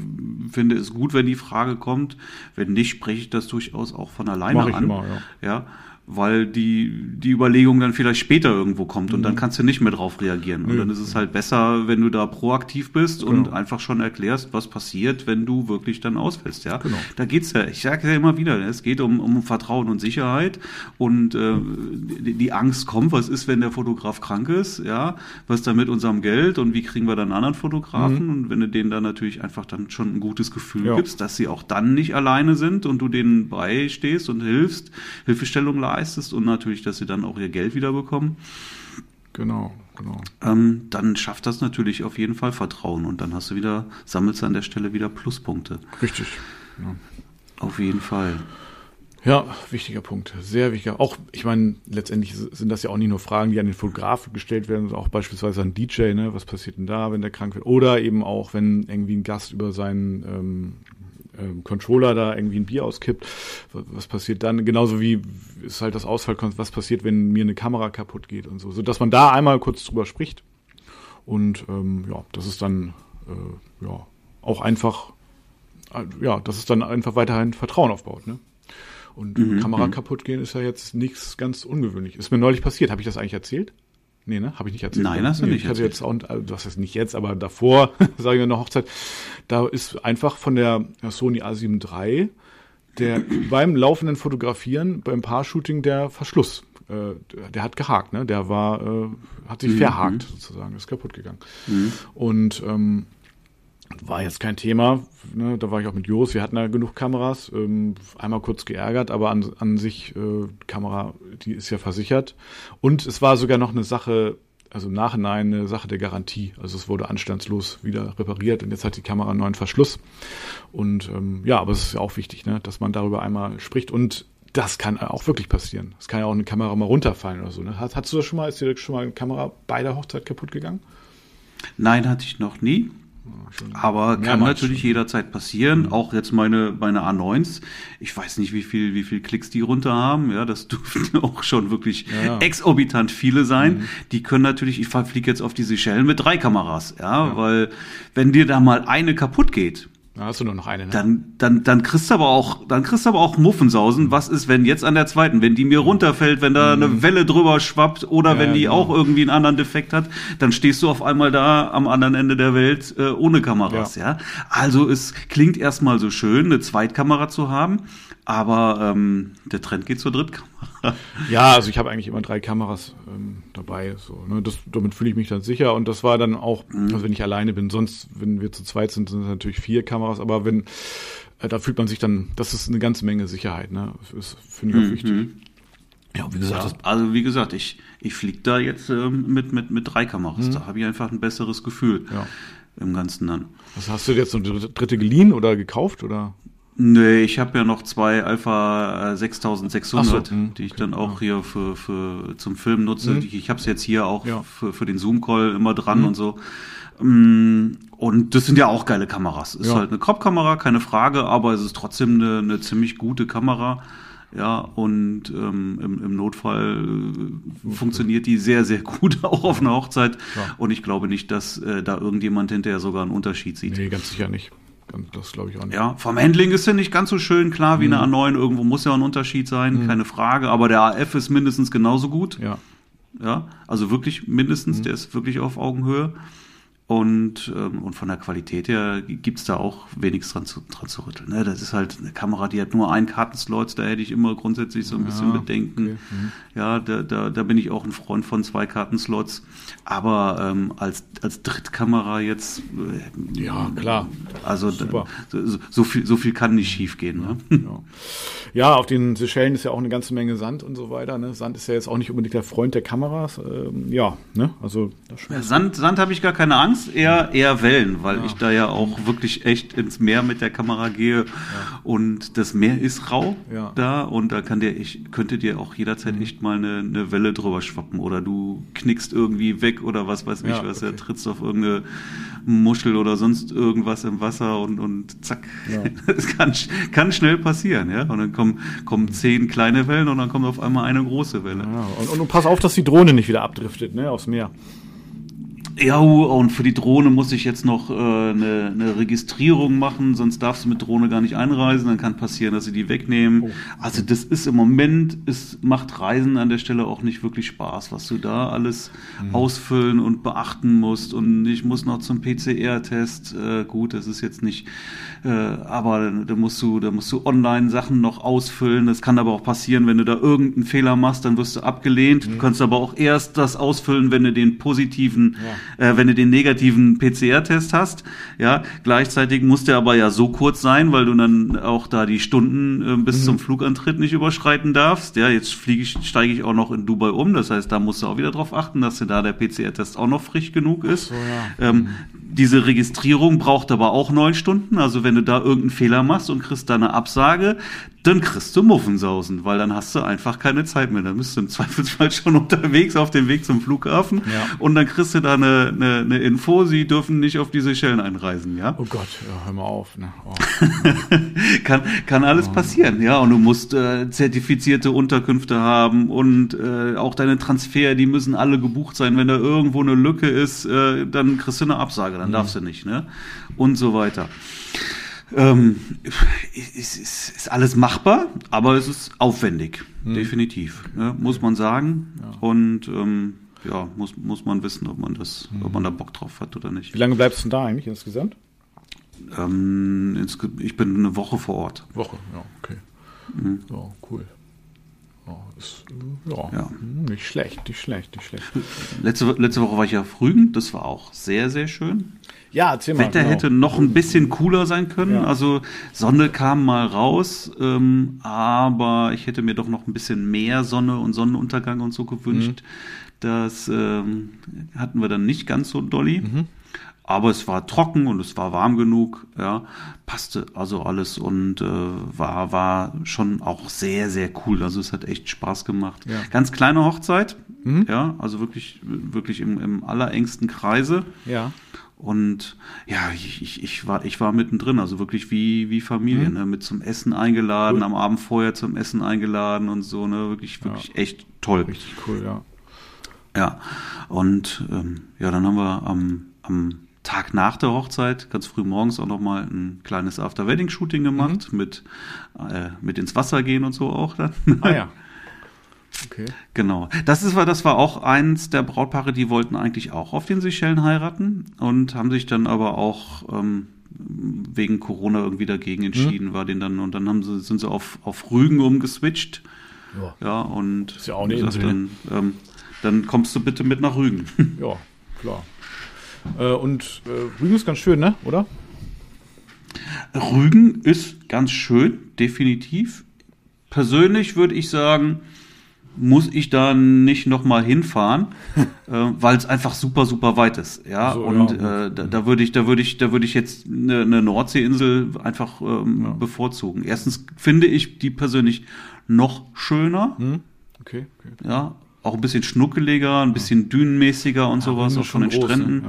finde es gut, wenn die Frage kommt. Wenn nicht, spreche ich das durchaus auch von alleine Mach ich an. Immer, ja. ja weil die, die Überlegung dann vielleicht später irgendwo kommt und mhm. dann kannst du nicht mehr drauf reagieren. Und mhm. dann ist es halt besser, wenn du da proaktiv bist genau. und einfach schon erklärst, was passiert, wenn du wirklich dann ausfällst. Ja? Genau. Da geht's ja, ich sage ja immer wieder, es geht um, um Vertrauen und Sicherheit und äh, die, die Angst kommt, was ist, wenn der Fotograf krank ist, ja, was da mit unserem Geld und wie kriegen wir dann einen anderen Fotografen? Mhm. Und wenn du denen dann natürlich einfach dann schon ein gutes Gefühl ja. gibst, dass sie auch dann nicht alleine sind und du denen beistehst und hilfst, Hilfestellung leistest, leistest und natürlich, dass sie dann auch ihr Geld wieder bekommen. Genau, genau. Ähm, dann schafft das natürlich auf jeden Fall Vertrauen und dann hast du wieder, sammelst du an der Stelle wieder Pluspunkte. Richtig. Ja. Auf jeden Fall. Ja, wichtiger Punkt, sehr wichtiger. Auch, ich meine, letztendlich sind das ja auch nicht nur Fragen, die an den Fotografen gestellt werden, sondern auch beispielsweise an DJ, ne, was passiert denn da, wenn der krank wird? Oder eben auch, wenn irgendwie ein Gast über seinen ähm, ähm, Controller da irgendwie ein Bier auskippt, was passiert dann? Genauso wie ist halt das Ausfall, was passiert, wenn mir eine Kamera kaputt geht und so, so dass man da einmal kurz drüber spricht und ähm, ja, das ist dann äh, ja auch einfach äh, ja, dass es dann einfach weiterhin Vertrauen aufbaut, ne? Und mhm, Kamera mhm. kaputt gehen ist ja jetzt nichts ganz ungewöhnlich. Ist mir neulich passiert. Habe ich das eigentlich erzählt? Nee, ne? Habe ich nicht erzählt. Nein, hast du nee, nicht ich hatte erzählt. Jetzt auch, also, du hast jetzt nicht jetzt, aber davor, [LAUGHS] sage ich in der Hochzeit, da ist einfach von der Sony A7 III der [CLEARS THROAT] beim laufenden Fotografieren, beim Paar-Shooting der Verschluss äh, der hat gehakt, ne? Der war, äh, hat sich mhm. verhakt sozusagen, ist kaputt gegangen. Mhm. Und ähm, war jetzt kein Thema. Ne? Da war ich auch mit Jos. Wir hatten da genug Kameras. Ähm, einmal kurz geärgert, aber an, an sich äh, Kamera, die ist ja versichert. Und es war sogar noch eine Sache, also im Nachhinein eine Sache der Garantie. Also es wurde anstandslos wieder repariert und jetzt hat die Kamera einen neuen Verschluss. Und ähm, ja, aber es ist ja auch wichtig, ne? dass man darüber einmal spricht. Und das kann auch wirklich passieren. Es kann ja auch eine Kamera mal runterfallen oder so. Ne? Hast, hast du das schon mal, ist dir schon mal eine Kamera bei der Hochzeit kaputt gegangen? Nein, hatte ich noch nie. Aber kann natürlich schon. jederzeit passieren. Mhm. Auch jetzt meine, meine A9s. Ich weiß nicht, wie viel, wie viel Klicks die runter haben. Ja, das [LAUGHS] dürften auch schon wirklich ja. exorbitant viele sein. Mhm. Die können natürlich, ich fliege jetzt auf die Seychellen mit drei Kameras. Ja, ja, weil wenn dir da mal eine kaputt geht, da hast du nur noch eine, ne? Dann, dann, dann kriegst du aber auch, dann kriegst du aber auch Muffensausen. Was ist, wenn jetzt an der zweiten, wenn die mir runterfällt, wenn da mhm. eine Welle drüber schwappt oder ja, wenn die genau. auch irgendwie einen anderen Defekt hat, dann stehst du auf einmal da am anderen Ende der Welt äh, ohne Kameras, ja. ja. Also es klingt erstmal so schön, eine Zweitkamera zu haben, aber ähm, der Trend geht zur Drittkamera. [LAUGHS] ja, also ich habe eigentlich immer drei Kameras ähm, dabei. So, ne? das, damit fühle ich mich dann sicher. Und das war dann auch, mhm. also wenn ich alleine bin, sonst, wenn wir zu zweit sind, sind es natürlich vier Kameras, aber wenn, äh, da fühlt man sich dann, das ist eine ganze Menge Sicherheit, ne? Das finde ich auch mhm. wichtig. Ja, wie gesagt, ja, also wie gesagt, ich, ich fliege da jetzt ähm, mit, mit, mit drei Kameras. Mhm. Da habe ich einfach ein besseres Gefühl ja. im Ganzen dann. Was hast du jetzt eine dritte geliehen oder gekauft oder? Nee, ich habe ja noch zwei Alpha 6600, so, mh, die ich okay, dann auch ja. hier für, für zum Film nutze. Mhm. Ich, ich habe es jetzt hier auch ja. für, für den Zoom-Call immer dran mhm. und so. Mm, und das sind ja auch geile Kameras. Ist ja. halt eine Crop-Kamera, keine Frage, aber es ist trotzdem eine, eine ziemlich gute Kamera. Ja, und ähm, im, im Notfall äh, funktioniert die sehr, sehr [LAUGHS] gut, auch auf einer Hochzeit. Ja. Und ich glaube nicht, dass äh, da irgendjemand hinterher sogar einen Unterschied sieht. Nee, ganz sicher nicht. Das glaube ich auch nicht. Ja, vom Handling ist ja nicht ganz so schön, klar, wie mhm. eine A9. Irgendwo muss ja ein Unterschied sein, mhm. keine Frage. Aber der AF ist mindestens genauso gut. Ja. Ja, also wirklich mindestens, mhm. der ist wirklich auf Augenhöhe. Und, ähm, und von der Qualität her gibt's da auch wenig dran zu, dran zu rütteln. Ne? Das ist halt eine Kamera, die hat nur einen Kartenslot, da hätte ich immer grundsätzlich so ein bisschen ja, Bedenken. Okay. Mhm. Ja, da, da, da bin ich auch ein Freund von zwei Kartenslots. Aber ähm, als, als Drittkamera jetzt. Äh, ja, klar. Also Super. So, so, viel, so viel kann nicht schief gehen. Ne? Ja. ja, auf den Seychellen ist ja auch eine ganze Menge Sand und so weiter. Ne? Sand ist ja jetzt auch nicht unbedingt der Freund der Kameras. Ähm, ja, ne? Also Sand, Sand habe ich gar keine Angst sonst eher, eher Wellen, weil ja. ich da ja auch wirklich echt ins Meer mit der Kamera gehe ja. und das Meer ist rau ja. da und da kann dir, ich könnte dir auch jederzeit mhm. echt mal eine, eine Welle drüber schwappen oder du knickst irgendwie weg oder was weiß ich was, okay. er trittst auf irgendeine Muschel oder sonst irgendwas im Wasser und, und zack. [LAUGHS] Das kann, kann schnell passieren, ja. Und dann kommen, kommen zehn kleine Wellen und dann kommt auf einmal eine große Welle. Und, und, und pass auf, dass die Drohne nicht wieder abdriftet, ne, aufs Meer. Ja, und für die Drohne muss ich jetzt noch äh, eine, eine Registrierung machen, sonst darfst du mit Drohne gar nicht einreisen. Dann kann passieren, dass sie die wegnehmen. Oh. Also das ist im Moment, es macht Reisen an der Stelle auch nicht wirklich Spaß, was du da alles mhm. ausfüllen und beachten musst. Und ich muss noch zum PCR-Test. Äh, gut, das ist jetzt nicht, äh, aber da musst du, da musst du online Sachen noch ausfüllen. Das kann aber auch passieren, wenn du da irgendeinen Fehler machst, dann wirst du abgelehnt. Mhm. Du kannst aber auch erst das ausfüllen, wenn du den positiven ja äh, wenn du den negativen PCR-Test hast. Ja, gleichzeitig muss der aber ja so kurz sein, weil du dann auch da die Stunden äh, bis mhm. zum Flugantritt nicht überschreiten darfst. Ja, jetzt fliege ich, steige ich auch noch in Dubai um. Das heißt, da musst du auch wieder drauf achten, dass dir da der PCR-Test auch noch frisch genug ist. So, ja. ähm, diese Registrierung braucht aber auch neun Stunden. Also wenn du da irgendeinen Fehler machst und kriegst da eine Absage, dann kriegst du Muffensausen, weil dann hast du einfach keine Zeit mehr. Dann bist du im Zweifelsfall schon [LAUGHS] unterwegs auf dem Weg zum Flughafen ja. und dann kriegst du da eine, eine, eine, Info, sie dürfen nicht auf diese Schellen einreisen, ja? Oh Gott, ja, hör mal auf. Ne? Oh. [LAUGHS] kann, kann alles passieren, ja. Und du musst äh, zertifizierte Unterkünfte haben und äh, auch deine Transfer, die müssen alle gebucht sein. Wenn da irgendwo eine Lücke ist, äh, dann kriegst du eine Absage, dann mhm. darfst du nicht, ne? Und so weiter. Ähm, ist, ist, ist, alles machbar, aber es ist aufwendig, hm. definitiv, ne, muss man sagen. Ja. Und ähm, ja, muss, muss man wissen, ob man das, hm. ob man da Bock drauf hat oder nicht. Wie lange bleibst du denn da eigentlich insgesamt? Ähm, ich bin eine Woche vor Ort. Woche, ja, okay. Mhm. Ja, cool. Oh, ist, ja, ja, nicht schlecht, nicht schlecht, nicht schlecht. [LAUGHS] Letzte, letzte Woche war ich auf Rügen, das war auch sehr, sehr schön. Ja, mal. Wetter genau. hätte noch ein bisschen cooler sein können. Ja. Also Sonne kam mal raus, ähm, aber ich hätte mir doch noch ein bisschen mehr Sonne und Sonnenuntergang und so gewünscht. Mhm. Das ähm, hatten wir dann nicht ganz so dolly. Mhm. Aber es war trocken und es war warm genug, ja, passte also alles und äh, war, war schon auch sehr, sehr cool. Also es hat echt Spaß gemacht. Ja. Ganz kleine Hochzeit, mhm. ja, also wirklich, wirklich im, im allerengsten Kreise. Ja. Und ja, ich, ich, ich, war, ich war mittendrin, also wirklich wie, wie Familie, mhm. ne? mit zum Essen eingeladen, cool. am Abend vorher zum Essen eingeladen und so, ne? Wirklich, wirklich ja. echt toll. Richtig cool, ja. Ja. Und ähm, ja, dann haben wir am, am Tag nach der Hochzeit, ganz früh morgens auch nochmal ein kleines After-Wedding-Shooting gemacht, mhm. mit, äh, mit ins Wasser gehen und so auch dann. Ah ja. [LAUGHS] Okay. Genau. Das ist, das war auch eins der Brautpaare, die wollten eigentlich auch auf den Seychellen heiraten und haben sich dann aber auch ähm, wegen Corona irgendwie dagegen mhm. entschieden, mhm. war den dann, und dann haben sie, sind sie auf, auf Rügen umgeswitcht. Ja. ja, und ist ja auch eine Insel. Dann, ähm, dann kommst du bitte mit nach Rügen. [LAUGHS] Ja, klar. Äh, und äh, Rügen ist ganz schön, ne? Oder? Rügen ist ganz schön, definitiv. Persönlich würde ich sagen, muss ich da nicht nochmal hinfahren, [LAUGHS] äh, weil es einfach super, super weit ist. Ja, so, und ja. Äh, da, da würde ich, da würde ich, da würde ich jetzt eine, eine Nordseeinsel einfach ähm, ja. bevorzugen. Erstens finde ich die persönlich noch schöner. Hm. Okay, okay. Ja, auch ein bisschen schnuckeliger, ein bisschen dünenmäßiger und ja, sowas, auch von den groß, Stränden.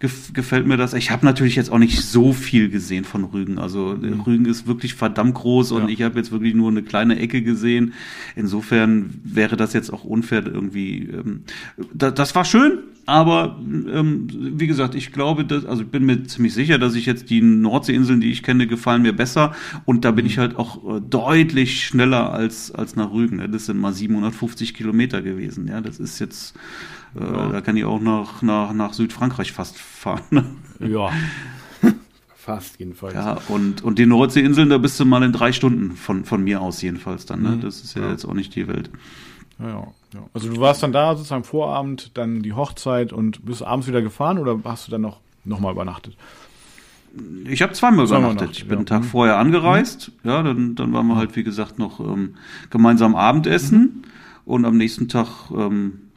Ja gefällt mir das. Ich habe natürlich jetzt auch nicht so viel gesehen von Rügen. Also mhm. Rügen ist wirklich verdammt groß und ja. ich habe jetzt wirklich nur eine kleine Ecke gesehen. Insofern wäre das jetzt auch unfair irgendwie. Ähm, da, das war schön, aber ähm, wie gesagt, ich glaube, dass, also ich bin mir ziemlich sicher, dass ich jetzt die Nordseeinseln, die ich kenne, gefallen mir besser. Und da bin ich halt auch äh, deutlich schneller als, als nach Rügen. Ne? Das sind mal 750 Kilometer gewesen. Ja, das ist jetzt äh, ja. Da kann ich auch nach, nach, nach Südfrankreich fast fahren. ja. [LAUGHS] Fast jedenfalls. Ja, und, und die Nordseeinseln, da bist du mal in drei Stunden von, von mir aus jedenfalls dann. Ne? Mhm. Das ist ja, ja, jetzt auch nicht die Welt. Ja, ja, Also du warst dann da sozusagen Vorabend, dann die Hochzeit und bist abends wieder gefahren oder hast du dann noch, noch mal übernachtet? Ich habe zweimal übernachtet. Ich bin ja. einen Tag mhm. vorher angereist. Mhm. Ja, dann, dann waren wir halt, wie gesagt, noch ähm, gemeinsam Abendessen. Mhm. Und am nächsten Tag ähm,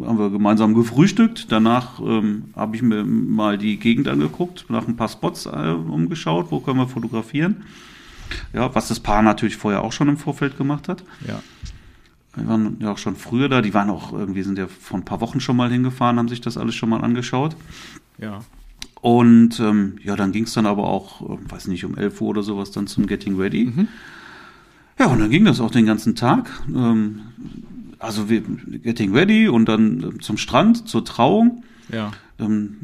haben wir gemeinsam gefrühstückt. Danach ähm, habe ich mir mal die Gegend angeguckt, nach ein paar Spots äh, umgeschaut, wo können wir fotografieren. Ja, was das Paar natürlich vorher auch schon im Vorfeld gemacht hat. Ja. Wir waren ja auch schon früher da. Die waren auch irgendwie, sind ja vor ein paar Wochen schon mal hingefahren, haben sich das alles schon mal angeschaut. Ja. Und ähm, ja, dann ging es dann aber auch, äh, weiß nicht, um 11 Uhr oder sowas dann zum Getting Ready. Mhm. Ja, und dann ging das auch den ganzen Tag. Ähm, also wir getting ready und dann zum Strand, zur Trauung. Ja. Ähm,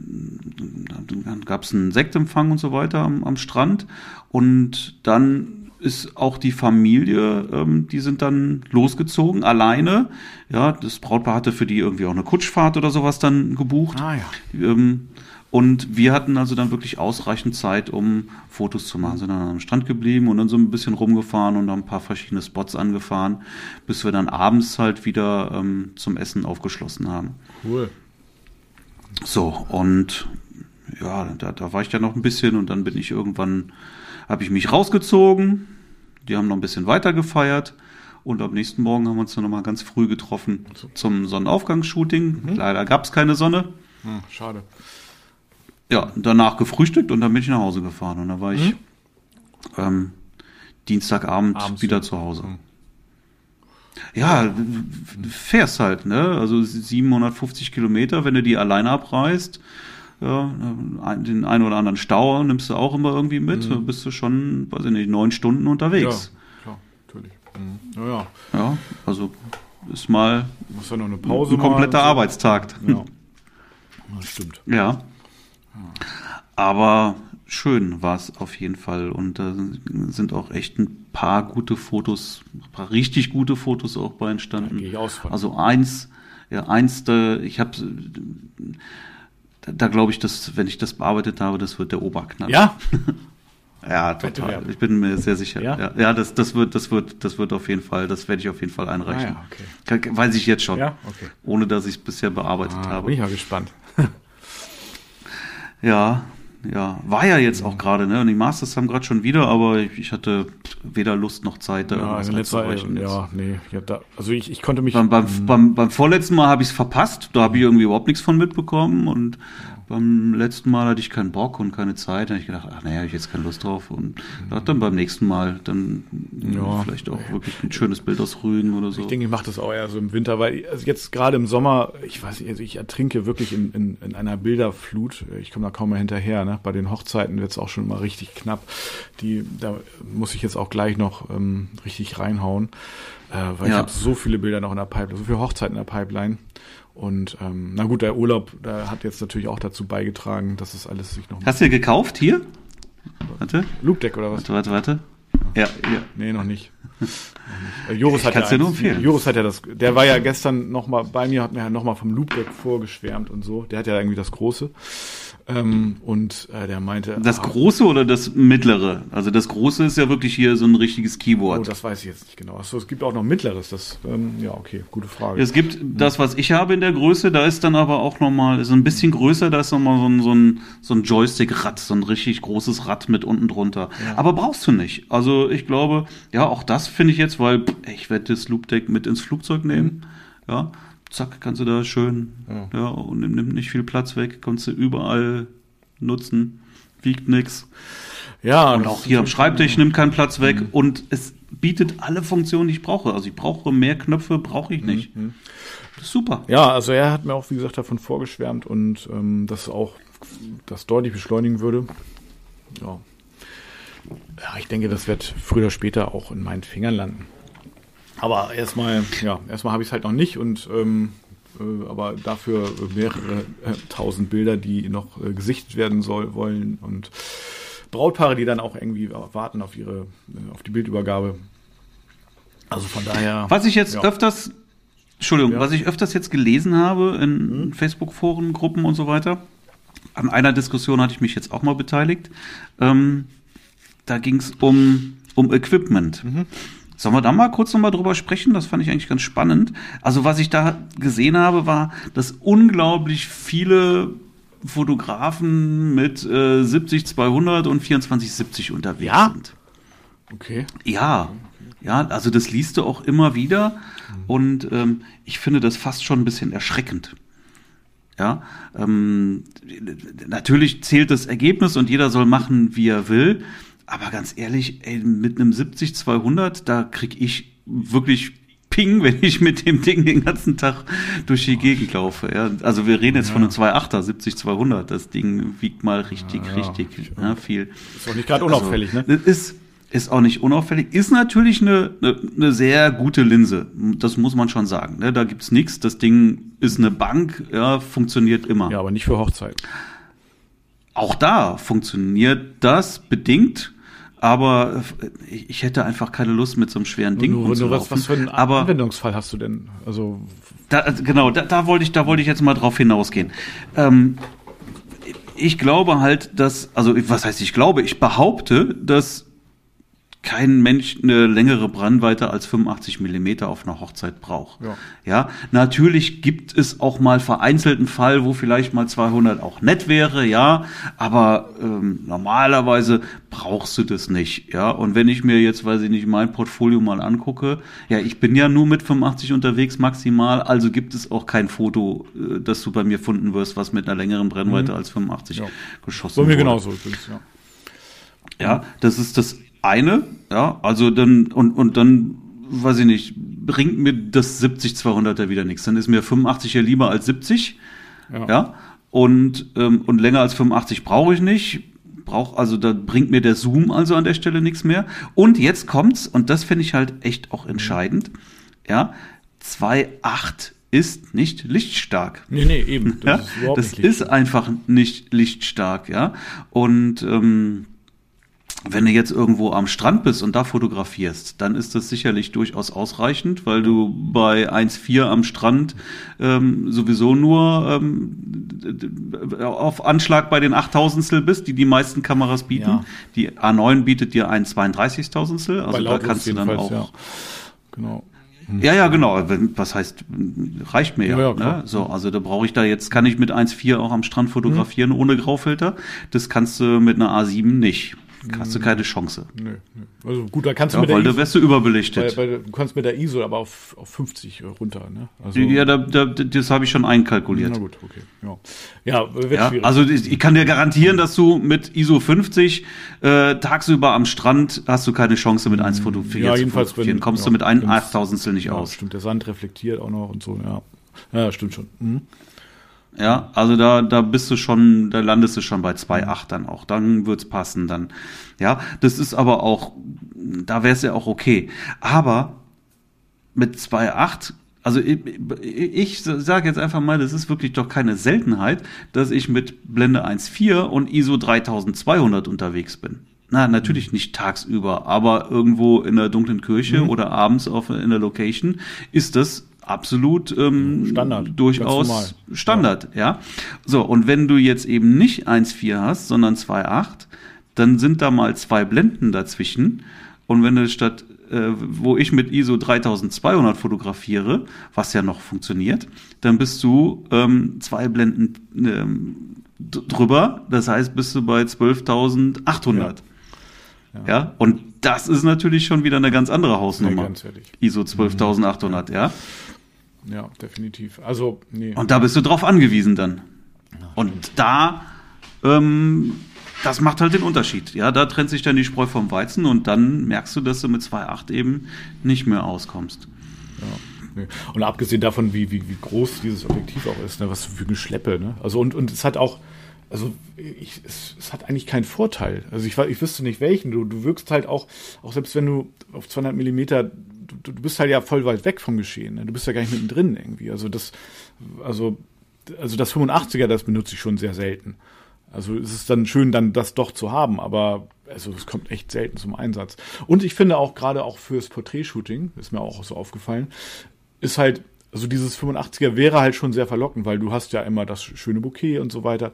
dann gab es einen Sektempfang und so weiter am, am, Strand. Und dann ist auch die Familie, ähm, die sind dann losgezogen, alleine. Ja, das Brautpaar hatte für die irgendwie auch eine Kutschfahrt oder sowas dann gebucht. Ah, ja. Ähm, und wir hatten also dann wirklich ausreichend Zeit, um Fotos zu machen. Sind dann am Strand geblieben und dann so ein bisschen rumgefahren und ein paar verschiedene Spots angefahren, bis wir dann abends halt wieder ähm, zum Essen aufgeschlossen haben. Cool. So, und ja, da, da war ich ja noch ein bisschen und dann bin ich irgendwann, habe ich mich rausgezogen. Die haben noch ein bisschen weiter gefeiert. Und am nächsten Morgen haben wir uns dann nochmal ganz früh getroffen zum Sonnenaufgangsshooting. Mhm. Leider gab es keine Sonne. Hm, schade ja, danach gefrühstückt und dann bin ich nach Hause gefahren. Und dann war ich hm? ähm, Dienstagabend Abends wieder zu Hause. Hm. Ja, du fährst halt, ne? Also 750 Kilometer, wenn du die alleine abreist, ja, den einen oder anderen Stau nimmst du auch immer irgendwie mit, mhm. bist du schon, weiß ich nicht, neun Stunden unterwegs. Ja, klar, natürlich. Mhm. Ja, ja. ja, also ist mal ja noch eine Pause ein kompletter so. Arbeitstag. Ja. Das stimmt. Ja. Aber schön war es auf jeden Fall. Und da sind auch echt ein paar gute Fotos, ein paar richtig gute Fotos auch bei entstanden. also eins, ja, eins, da, ich habe, da, da glaube ich, dass, wenn ich das bearbeitet habe, das wird der Oberknall. Ja? [LAUGHS] Ja, total. Ich bin mir sehr sicher. Ja, ja, ja, das, das wird, das wird, das wird auf jeden Fall, das werde ich auf jeden Fall einreichen. Ah, ja, okay. Weiß ich jetzt schon. Ja, okay. Ohne dass ich es bisher bearbeitet ah, habe. Bin ich mal gespannt. [LAUGHS] ja, ja, war ja jetzt auch gerade, ne? Und die Masters haben gerade schon wieder, aber ich, ich, hatte weder Lust noch Zeit, da ja, irgendwas einzubrechen. Ja, nee, ja, da, also ich, ich konnte mich. Beim, beim, beim, beim vorletzten Mal habe ich es verpasst, da habe ich irgendwie überhaupt nichts von mitbekommen und beim letzten Mal hatte ich keinen Bock und keine Zeit. Da habe ich gedacht, ach naja, habe ich jetzt keine Lust drauf. Und dachte dann beim nächsten Mal dann ja, vielleicht auch wirklich ein schönes Bild aus Rügen oder so. Ich denke, ich mache das auch eher so im Winter, weil also jetzt gerade im Sommer, ich weiß nicht, also ich ertrinke wirklich in, in, in einer Bilderflut. Ich komme da kaum mehr hinterher. Ne? Bei den Hochzeiten wird es auch schon mal richtig knapp. Die, da muss ich jetzt auch gleich noch ähm, richtig reinhauen. Äh, weil ja. ich habe so viele Bilder noch in der Pipeline, so viele Hochzeiten in der Pipeline. Und ähm, na gut, der Urlaub, der hat jetzt natürlich auch dazu beigetragen, dass es alles sich noch. Hast du gekauft hier? Warte. Loop Deck oder was? Warte, warte, warte. Ja, ja. Nee, noch nicht. Äh, Joris hat ja, nur empfehlen. Joris hat ja das, der war ja gestern noch mal bei mir, hat mir ja noch mal vom Loop Deck vorgeschwärmt und so. Der hat ja irgendwie das große. Ähm, und äh, der meinte. Das ah, große oder das mittlere? Also das große ist ja wirklich hier so ein richtiges Keyboard. Oh, das weiß ich jetzt nicht genau. Achso, es gibt auch noch mittleres. Das, ähm, ja, okay, gute Frage. Es gibt das, was ich habe in der Größe, da ist dann aber auch nochmal, ist ein bisschen größer, da ist nochmal so ein, so ein, so ein Joystick-Rad, so ein richtig großes Rad mit unten drunter. Ja. Aber brauchst du nicht. Also ich glaube, ja, auch das finde ich jetzt, weil ich werde das Loop Deck mit ins Flugzeug nehmen. Mhm. Ja zack, kannst du da schön, ja, ja und nimmt nicht viel Platz weg, kannst du überall nutzen, wiegt nix. Ja, und auch hier am Schreibtisch nimmt keinen Platz weg mhm. und es bietet alle Funktionen, die ich brauche. Also ich brauche mehr Knöpfe, brauche ich nicht. Mhm. Das ist super. Ja, also er hat mir auch, wie gesagt, davon vorgeschwärmt und ähm, das auch das deutlich beschleunigen würde. Ja. ja, ich denke, das wird früher oder später auch in meinen Fingern landen. Aber erstmal, ja, erstmal habe ich es halt noch nicht und ähm, äh, aber dafür mehrere äh, tausend Bilder, die noch äh, gesichtet werden soll, wollen und Brautpaare, die dann auch irgendwie warten auf ihre, äh, auf die Bildübergabe. Also von daher. Was ich jetzt ja. öfters, Entschuldigung, ja. was ich öfters jetzt gelesen habe in mhm. Facebook-Foren, Gruppen und so weiter, an einer Diskussion hatte ich mich jetzt auch mal beteiligt. Ähm, da ging es um, um Equipment. Mhm. Sollen wir da mal kurz nochmal drüber sprechen? Das fand ich eigentlich ganz spannend. Also was ich da gesehen habe, war, dass unglaublich viele Fotografen mit äh, 70 200 und 24 70 unterwegs ja? sind. Okay. Ja. Ja, also das liest du auch immer wieder und ähm, ich finde das fast schon ein bisschen erschreckend. Ja, ähm, natürlich zählt das Ergebnis und jeder soll machen, wie er will. Aber ganz ehrlich, ey, mit einem 70-200, da krieg ich wirklich Ping, wenn ich mit dem Ding den ganzen Tag durch die Gegend laufe. Ja. Also wir reden jetzt ja. von einem 2.8er, 70-200. Das Ding wiegt mal richtig, ja, richtig ja, viel. Ist auch nicht gerade unauffällig, also, ne? Ist, ist auch nicht unauffällig. Ist natürlich eine, eine, eine sehr gute Linse. Das muss man schon sagen. Ne? Da gibt's nichts. Das Ding ist eine Bank, ja, funktioniert immer. Ja, aber nicht für Hochzeit. Auch da funktioniert das bedingt aber ich hätte einfach keine Lust mit so einem schweren Ding nur, nur was, was für einen aber, Anwendungsfall hast du denn? Also da, genau, da, da wollte ich, da wollte ich jetzt mal drauf hinausgehen. Ähm, ich glaube halt, dass, also was heißt ich glaube, ich behaupte, dass kein Mensch eine längere Brandweite als 85 Millimeter auf einer Hochzeit braucht. Ja. ja, natürlich gibt es auch mal vereinzelten Fall, wo vielleicht mal 200 auch nett wäre, ja, aber ähm, normalerweise brauchst du das nicht, ja. Und wenn ich mir jetzt, weiß ich nicht, mein Portfolio mal angucke, ja, ich bin ja nur mit 85 unterwegs maximal, also gibt es auch kein Foto, äh, das du bei mir funden wirst, was mit einer längeren Brennweite mhm. als 85 ja. geschossen wurde. Bei mir genauso übrigens, ja. Ja, das ist das eine, ja, also dann, und, und dann, weiß ich nicht, bringt mir das 70-200er wieder nichts. Dann ist mir 85 ja lieber als 70, ja, ja und, ähm, und länger als 85 brauche ich nicht. Brauch, also da bringt mir der Zoom also an der Stelle nichts mehr. Und jetzt kommt's, und das finde ich halt echt auch entscheidend, ja, 2,8 ist nicht lichtstark. Nee, nee, eben. Das, ja? ist, das ist einfach nicht lichtstark, ja. Und ähm, wenn du jetzt irgendwo am Strand bist und da fotografierst, dann ist das sicherlich durchaus ausreichend, weil du bei 1,4 am Strand ähm, sowieso nur ähm, auf Anschlag bei den 8000stel bist, die die meisten Kameras bieten. Ja. Die A9 bietet dir ein 32.000stel, also da kannst du dann auch. Ja. Genau. Ja, ja, genau. Was heißt, reicht mir ja. ja, ja ne? So, also da brauche ich da jetzt, kann ich mit 1,4 auch am Strand fotografieren mhm. ohne Graufilter. Das kannst du mit einer A7 nicht hast du keine Chance. Nö, nö. Also gut, da kannst du ja, mit der weil ISO, da wärst du überbelichtet. Weil, weil, du kannst mit der ISO aber auf, auf 50 runter. Ne? Also, ja, da, da, das habe ich schon einkalkuliert. Na gut, okay. Ja, ja wird ja, schwierig. Also ich kann dir garantieren, dass du mit ISO 50 äh, tagsüber am Strand hast du keine Chance mit 1 fotografieren. Ja, jedenfalls wenn, Kommst ja, du mit einem 8000 nicht ja, aus. Stimmt, der Sand reflektiert auch noch und so, ja. Ja, stimmt schon. Mhm. Ja, also da, da bist du schon, da landest du schon bei 2,8 dann auch. Dann wird's passen dann. Ja, das ist aber auch, da wäre es ja auch okay. Aber mit 2,8 also ich, ich sage jetzt einfach mal, das ist wirklich doch keine Seltenheit, dass ich mit Blende 1.4 und ISO 3200 unterwegs bin. Na, natürlich mhm. nicht tagsüber, aber irgendwo in der dunklen Kirche mhm. oder abends auf, in der Location ist das absolut ähm, Standard, durchaus Standard, ja. ja. So, und wenn du jetzt eben nicht 1,4 hast, sondern 2,8, dann sind da mal zwei Blenden dazwischen. Und wenn du statt, äh, wo ich mit ISO 3200 fotografiere, was ja noch funktioniert, dann bist du ähm, zwei Blenden ähm, drüber. Das heißt, bist du bei 12.800. Ja. Ja. ja. und das ist natürlich schon wieder eine ganz andere Hausnummer. Ja, ISO 12.800, ja. Ja, definitiv. Also, nee. Und da bist du drauf angewiesen dann. Und da, ähm, das macht halt den Unterschied. Ja, da trennt sich dann die Spreu vom Weizen und dann merkst du, dass du mit 2.8 eben nicht mehr auskommst. Ja. Und abgesehen davon, wie, wie, wie groß dieses Objektiv auch ist, ne, was für eine Schleppe, ne? Also und, und es hat auch, also ich, es, es hat eigentlich keinen Vorteil. Also ich, ich wüsste nicht welchen. Du, du wirkst halt auch, auch selbst wenn du auf 200 Millimeter du, du bist halt ja voll weit weg vom Geschehen. Ne? Du bist ja gar nicht mittendrin irgendwie. Also das, also, also das 85er, das benutze ich schon sehr selten. Also es ist dann schön, dann das doch zu haben, aber also es kommt echt selten zum Einsatz. Und ich finde auch gerade auch fürs Porträtshooting, ist mir auch so aufgefallen, ist halt, also dieses 85er wäre halt schon sehr verlockend, weil du hast ja immer das schöne Bouquet und so weiter.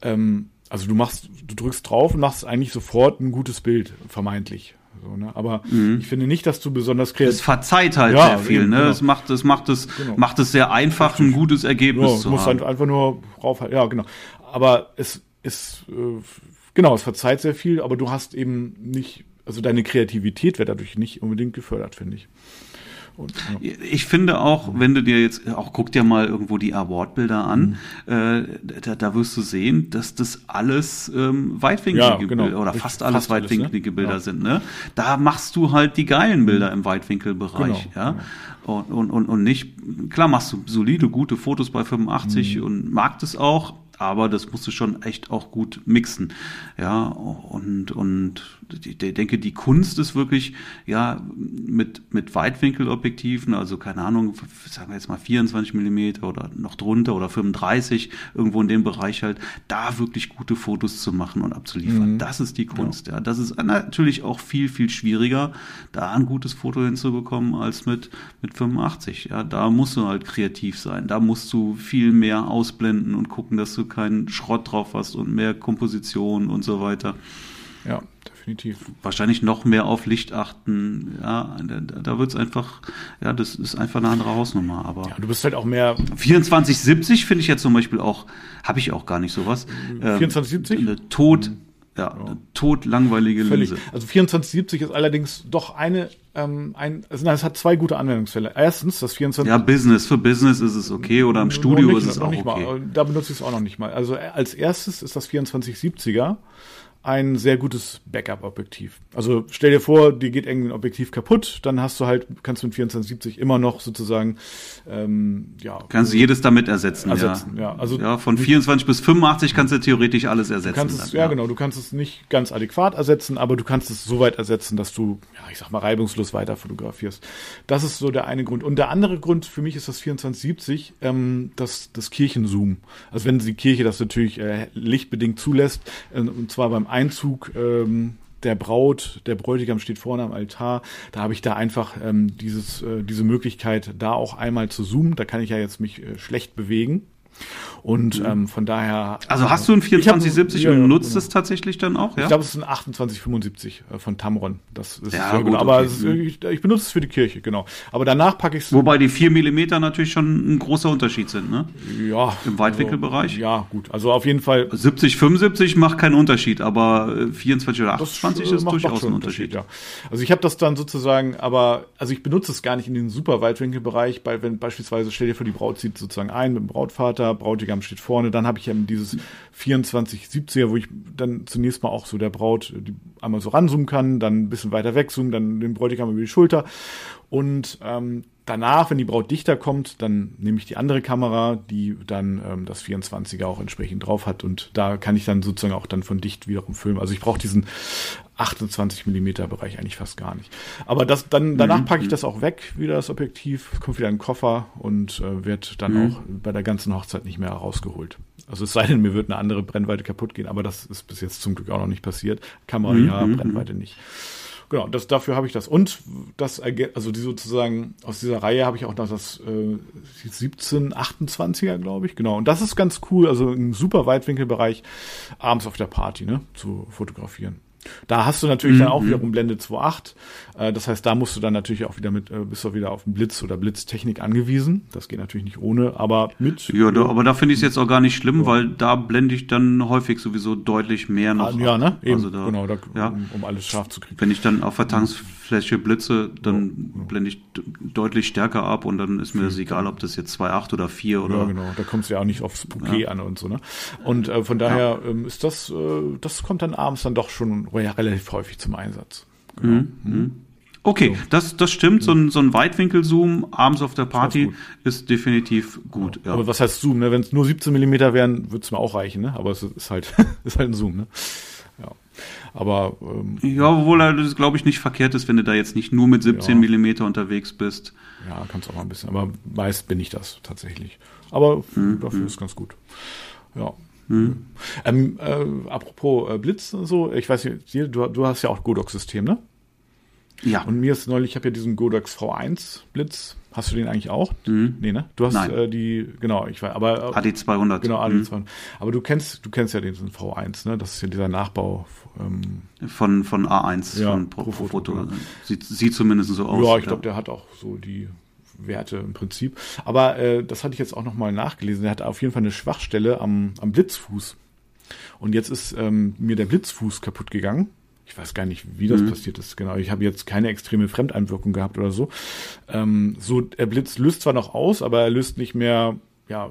Ähm, also du machst, du drückst drauf und machst eigentlich sofort ein gutes Bild, vermeintlich. So, ne? Aber mhm. ich finde nicht, dass du besonders kreativ. Es verzeiht halt ja, sehr viel, eben, ne? Genau. Es macht es macht es genau. macht es sehr einfach, ein gutes Ergebnis ja, zu musst haben. einfach nur raufhalten. Ja, genau. Aber es ist äh, genau, es verzeiht sehr viel, aber du hast eben nicht, also deine Kreativität wird dadurch nicht unbedingt gefördert, finde ich. Und, ja. Ich finde auch, wenn du dir jetzt, auch guck dir mal irgendwo die Award-Bilder an, mhm. äh, da, da, wirst du sehen, dass das alles ähm, weitwinklige ja, genau. Bilder oder fast alles fast weitwinklige alles, ne? Bilder ja. sind. Ne? Da machst du halt die geilen Bilder mhm. im Weitwinkelbereich. Genau, ja? Genau. Und, und, und, und nicht, klar machst du solide, gute Fotos bei 85 mhm. und mag das auch, aber das musst du schon echt auch gut mixen. Ja, und, und ich denke, die Kunst ist wirklich, ja, mit, mit Weitwinkelobjektiven, also keine Ahnung, sagen wir jetzt mal 24 Millimeter oder noch drunter oder 35, irgendwo in dem Bereich halt, da wirklich gute Fotos zu machen und abzuliefern. Mhm. Das ist die Kunst, ja. ja. Das ist natürlich auch viel, viel schwieriger, da ein gutes Foto hinzubekommen als mit, mit 85. Ja, da musst du halt kreativ sein. Da musst du viel mehr ausblenden und gucken, dass du keinen Schrott drauf hast und mehr Komposition und so weiter. Ja, definitiv. Wahrscheinlich noch mehr auf Licht achten. Ja, da, da wird es einfach, ja, das ist einfach eine andere Hausnummer. Aber ja, du bist halt auch mehr. 2470 finde ich jetzt zum Beispiel auch, habe ich auch gar nicht sowas. 2470? Ähm, Tod. Mhm. Ja, ja. tot langweilige Völlig. Linse. Also 2470 ist allerdings doch eine, ähm, ein, also es hat zwei gute Anwendungsfälle. Erstens, das 24. Ja, Business. Für Business ist es okay oder im Studio nicht, ist es auch okay. Mal. Da benutze ich es auch noch nicht mal. Also als erstes ist das 2470er ein sehr gutes Backup-Objektiv. Also stell dir vor, dir geht irgendein Objektiv kaputt, dann hast du halt, kannst du mit 2470 immer noch sozusagen, ähm, ja. Kannst du jedes damit ersetzen, ersetzen ja. ja. Also ja, von 24 bis 85 kannst du theoretisch alles ersetzen. kannst es, dann, ja, ja, genau, du kannst es nicht ganz adäquat ersetzen, aber du kannst es so weit ersetzen, dass du, ja, ich sag mal, reibungslos weiter fotografierst. Das ist so der eine Grund. Und der andere Grund für mich ist das 2470, ähm, das, das Kirchenzoom. Also wenn die Kirche das natürlich äh, lichtbedingt zulässt, äh, und zwar beim Einzug ähm, der Braut, der Bräutigam steht vorne am Altar. Da habe ich da einfach ähm, dieses, äh, diese Möglichkeit, da auch einmal zu zoomen. Da kann ich ja jetzt mich äh, schlecht bewegen. Und mhm. ähm, von daher. Also hast du ein 2470 ja, und nutzt genau. es tatsächlich dann auch? Ja? Ich glaube, es ist ein 2875 äh, von Tamron. Das ist ja, gut, genau. Aber okay. ist, ich, ich, benutze es für die Kirche, genau. Aber danach packe ich es. Wobei die 4 mm natürlich schon ein großer Unterschied sind, ne? Ja. Im Weitwinkelbereich? Also, ja, gut. Also auf jeden Fall. 70, 75 macht keinen Unterschied, aber 24 oder 28 das, ist durchaus ein Unterschied. Ja. Also ich habe das dann sozusagen, aber also ich benutze es gar nicht in den super Weitwinkelbereich, weil wenn beispielsweise stell dir vor, die Braut zieht sozusagen ein mit dem Brautvater, Bräutigam Bräutigam steht vorne. Dann habe ich eben dieses 2470er, wo ich dann zunächst mal auch so der Braut einmal so ranzoomen kann, dann ein bisschen weiter wegzoomen, dann den Bräutigam über die Schulter. Und ähm, danach, wenn die Braut dichter kommt, dann nehme ich die andere Kamera, die dann ähm, das 24er auch entsprechend drauf hat. Und da kann ich dann sozusagen auch dann von dicht wiederum filmen. Also ich brauche diesen 28 Millimeter Bereich eigentlich fast gar nicht. Aber das dann danach mhm. packe ich das auch weg, wieder das Objektiv, kommt wieder in den Koffer und äh, wird dann mhm. auch bei der ganzen Hochzeit nicht mehr rausgeholt. Also es sei denn, mir wird eine andere Brennweite kaputt gehen, aber das ist bis jetzt zum Glück auch noch nicht passiert. Kamera mhm. ja, mhm. Brennweite nicht. Genau, das, dafür habe ich das. Und das, also die sozusagen, aus dieser Reihe habe ich auch noch das äh, 1728er, glaube ich. Genau. Und das ist ganz cool, also ein super Weitwinkelbereich abends auf der Party, ne, zu fotografieren. Da hast du natürlich mhm. dann auch wiederum Blende 2.8. Äh, das heißt, da musst du dann natürlich auch wieder mit, äh, bist du wieder auf den Blitz oder Blitztechnik angewiesen. Das geht natürlich nicht ohne, aber mit. Ja, da, aber da finde ich es jetzt auch gar nicht schlimm, ja. weil da blende ich dann häufig sowieso deutlich mehr noch. Ah, ja, ne? Eben, also da, genau, da, ja. um, um, alles scharf zu kriegen. Wenn ich dann auf der Tankfläche blitze, dann ja, blende ich deutlich stärker ab und dann ist mir das egal, ob das jetzt 2.8 oder 4 oder. Ja, genau. Da kommst du ja auch nicht aufs Bouquet an und so, ne? Und äh, von daher ähm, ist das, äh, das kommt dann abends dann doch schon ja, relativ häufig zum Einsatz. Genau. Mhm. Mhm. Okay, das, das stimmt. So ein, so ein Weitwinkelzoom abends auf der Party ist definitiv gut. Ja. Aber was heißt Zoom? Ne? Wenn es nur 17 Millimeter wären, würde es mir auch reichen. Ne? Aber es ist halt, [LAUGHS] ist halt ein Zoom. Ne? Ja. Aber ähm, ja, obwohl das glaube ich nicht verkehrt ist, wenn du da jetzt nicht nur mit 17 ja. Millimeter unterwegs bist. Ja, kannst auch mal ein bisschen. Aber meist bin ich das tatsächlich. Aber mhm. dafür mhm. ist ganz gut. Ja. Hm. Ähm, äh, apropos äh, Blitz und so, ich weiß nicht, du, du hast ja auch Godox-System, ne? Ja. Und mir ist neulich, ich habe ja diesen Godox V1 Blitz. Hast du den eigentlich auch? Mhm. Nee, ne? Du hast äh, die, genau, ich weiß, aber. Äh, AD200. Genau, AD200. Mhm. Aber du kennst, du kennst ja diesen V1, ne? Das ist ja dieser Nachbau. Ähm, von, von A1, ja, von Pro, Pro Foto. Genau. Sieht, sieht zumindest so aus. Ja, ich glaube, der hat auch so die Werte im Prinzip. Aber äh, das hatte ich jetzt auch nochmal nachgelesen. Er hat auf jeden Fall eine Schwachstelle am, am Blitzfuß. Und jetzt ist ähm, mir der Blitzfuß kaputt gegangen. Ich weiß gar nicht, wie das mhm. passiert ist. Genau, ich habe jetzt keine extreme Fremdeinwirkung gehabt oder so. Ähm, so, der Blitz löst zwar noch aus, aber er löst nicht mehr, ja,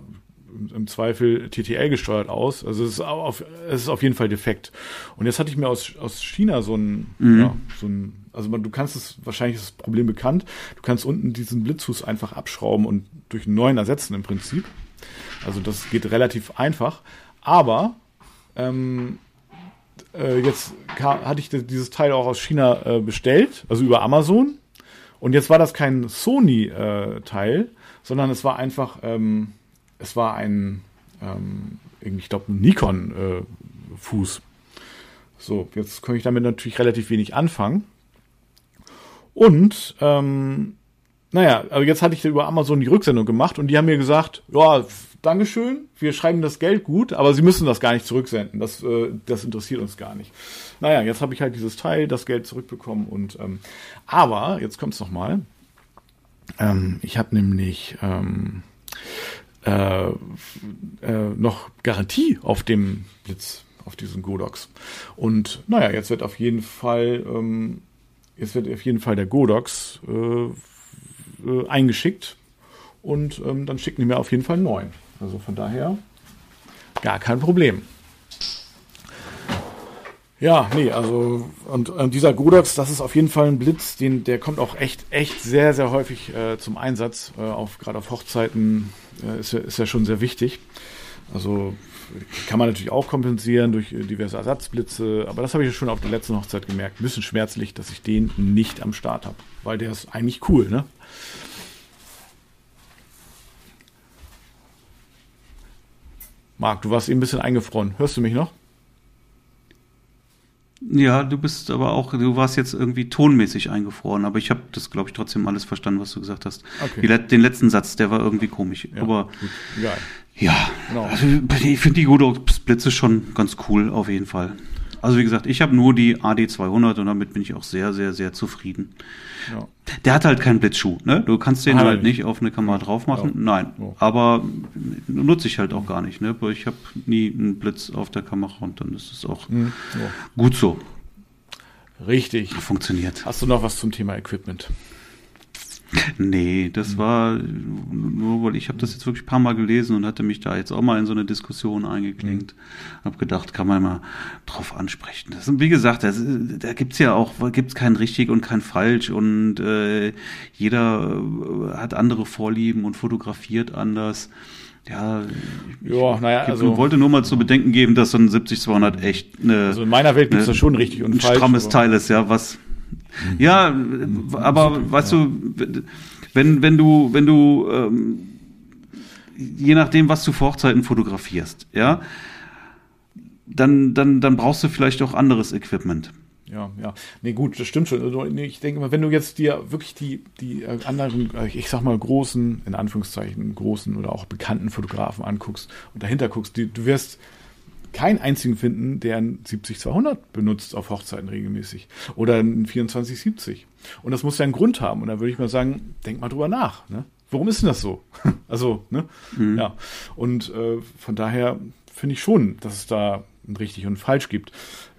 im Zweifel TTL gesteuert aus. Also es ist auf, es ist auf jeden Fall defekt. Und jetzt hatte ich mir aus, aus China so ein, mhm. ja, so ein also man, du kannst es, wahrscheinlich ist das Problem bekannt, du kannst unten diesen Blitzfuß einfach abschrauben und durch einen neuen ersetzen im Prinzip. Also das geht relativ einfach. Aber ähm, äh, jetzt hatte ich dieses Teil auch aus China äh, bestellt, also über Amazon. Und jetzt war das kein Sony-Teil, äh, sondern es war einfach, ähm, es war ein, ähm, ich glaube, Nikon-Fuß. so, jetzt kann ich damit natürlich relativ wenig anfangen. Und, ähm, naja, also jetzt hatte ich über Amazon die Rücksendung gemacht und die haben mir gesagt, ja, Dankeschön, wir schreiben das Geld gut, aber Sie müssen das gar nicht zurücksenden. Das, äh, das interessiert uns gar nicht. Naja, jetzt habe ich halt dieses Teil, das Geld zurückbekommen und ähm, aber, jetzt kommt's noch mal. Ähm, ich habe nämlich ähm, äh, äh, noch Garantie auf dem Blitz, auf diesen Godox. Und naja, jetzt wird auf jeden Fall ähm, Jetzt wird auf jeden Fall der Godox äh, äh, eingeschickt und ähm, dann schicken die mir auf jeden Fall einen neuen. Also von daher gar kein Problem. Ja, nee, also und, und, dieser Godox, das ist auf jeden Fall ein Blitz, den der kommt auch echt echt sehr sehr häufig äh, zum Einsatz, äh, auf gerade auf Hochzeiten äh, ist, ist ja schon sehr wichtig. Also kann man natürlich auch kompensieren durch diverse Ersatzblitze, aber das habe ich schon auf der letzten Hochzeit gemerkt. Ein bisschen schmerzlich, dass ich den nicht am Start habe, weil der ist eigentlich cool, ne? Marc, du warst eben ein bisschen eingefroren. Hörst du mich noch? Ja, du bist aber auch, du warst jetzt irgendwie tonmäßig eingefroren, aber ich habe das, glaube ich, trotzdem alles verstanden, was du gesagt hast. Okay. Die, den letzten Satz, der war irgendwie komisch. Ja, aber gut. Egal. ja, genau. also, ich finde die Godox Blitze schon ganz cool, auf jeden Fall. Also wie gesagt, ich habe nur die AD200 und damit bin ich auch sehr, sehr, sehr zufrieden. Ja. Der hat halt keinen Blitzschuh, ne? Du kannst den ah, halt nicht auf eine Kamera drauf machen. Ja. Nein, ja. aber nutze ich halt auch gar nicht, ne? Ich habe nie einen Blitz auf der Kamera und dann ist es auch mhm. gut so. Richtig. Funktioniert. Hast du noch was zum Thema Equipment? [LAUGHS] Nee, das war nur, weil ich habe das jetzt wirklich ein paar Mal gelesen und hatte mich da jetzt auch mal in so eine Diskussion eingeklinkt. Mhm. Hab gedacht, kann man mal drauf ansprechen. Das, wie gesagt, das, da gibt's ja auch, gibt's kein richtig und kein falsch und äh, jeder äh, hat andere Vorlieben und fotografiert anders. Ja, ich, ja, naja, also, wollte nur mal zu bedenken geben, dass so ein 70-200 echt eine, Also in meiner Welt gibt's das schon richtig und ein falsch. Ein strammes Teil ist, ja, was ja, aber weißt du, wenn, wenn du, wenn du, ähm, je nachdem, was du vor Hochzeiten fotografierst, ja, dann, dann, dann brauchst du vielleicht auch anderes Equipment. Ja, ja. Nee, gut, das stimmt schon. Also, ich denke mal, wenn du jetzt dir wirklich die, die äh, anderen, äh, ich sag mal, großen, in Anführungszeichen, großen oder auch bekannten Fotografen anguckst und dahinter guckst, die, du wirst keinen einzigen finden, der ein 70-200 benutzt auf Hochzeiten regelmäßig oder ein 24-70. Und das muss ja einen Grund haben. Und da würde ich mal sagen, denk mal drüber nach. Ne? Warum ist denn das so? [LAUGHS] also, ne? Mhm. Ja. Und äh, von daher finde ich schon, dass es da ein richtig und ein falsch gibt.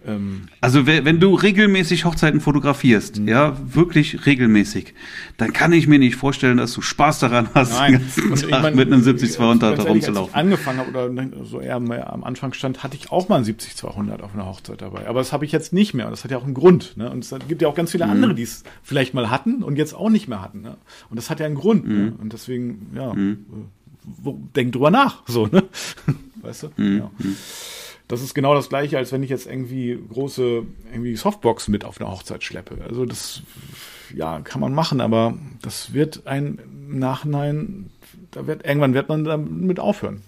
Ähm, also wenn du regelmäßig Hochzeiten fotografierst, mhm. ja, wirklich regelmäßig, dann kann ich mir nicht vorstellen, dass du Spaß daran hast, Nein. den ganzen Tag mein, mit einem 70-200 da rumzulaufen. Als ich angefangen habe oder so eher am Anfang stand, hatte ich auch mal ein 70-200 auf einer Hochzeit dabei. Aber das habe ich jetzt nicht mehr. Das hat ja auch einen Grund. Ne? Und es gibt ja auch ganz viele mhm. andere, die es vielleicht mal hatten und jetzt auch nicht mehr hatten. Ne? Und das hat ja einen Grund. Ne? Mhm. Ne? Und deswegen, ja, mhm. wo, denk drüber nach. So, ne? [LAUGHS] weißt du? Mhm. Ja. Das ist genau das gleiche, als wenn ich jetzt irgendwie große irgendwie Softbox mit auf eine Hochzeit schleppe. Also das ja, kann man machen, aber das wird ein Nachhinein, da wird irgendwann wird man damit aufhören.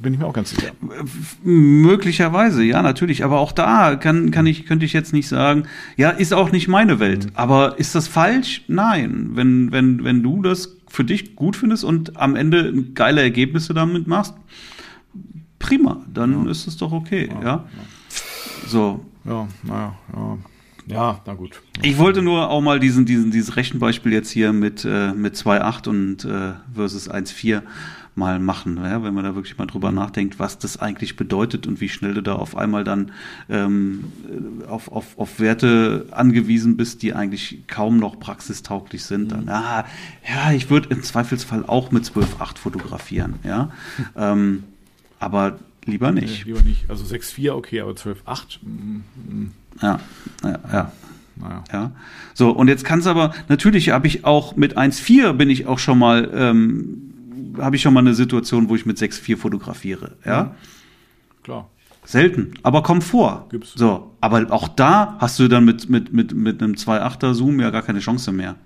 Bin ich mir auch ganz sicher. Möglicherweise, ja, natürlich. Aber auch da kann, kann ich, könnte ich jetzt nicht sagen, ja, ist auch nicht meine Welt. Mhm. Aber ist das falsch? Nein. Wenn, wenn, wenn du das für dich gut findest und am Ende geile Ergebnisse damit machst, prima, dann ja. ist es doch okay, ja. ja. So. Ja, naja, ja. Ja, na gut. Ich wollte nur auch mal diesen, diesen, dieses Rechenbeispiel jetzt hier mit, äh, mit 2,8 und äh, versus 1,4 mal machen, ja, wenn man da wirklich mal drüber nachdenkt, was das eigentlich bedeutet und wie schnell du da auf einmal dann ähm, auf, auf, auf Werte angewiesen bist, die eigentlich kaum noch praxistauglich sind. Dann, mhm. ah, ja, ich würde im Zweifelsfall auch mit 12,8 fotografieren, ja. [LAUGHS] ähm, aber lieber nicht. Nee, lieber nicht. Also 6,4 okay, aber 12,8. Mm, mm. Ja, ja, ja. Naja. Ja. So, und jetzt kann es aber, natürlich habe ich auch mit 1,4 bin ich auch schon mal, ähm, habe ich schon mal eine Situation, wo ich mit 6,4 fotografiere. Ja. Mhm. Klar. Selten, aber kommt vor. Gibt's. So, aber auch da hast du dann mit, mit, mit, mit einem 2,8er Zoom ja gar keine Chance mehr.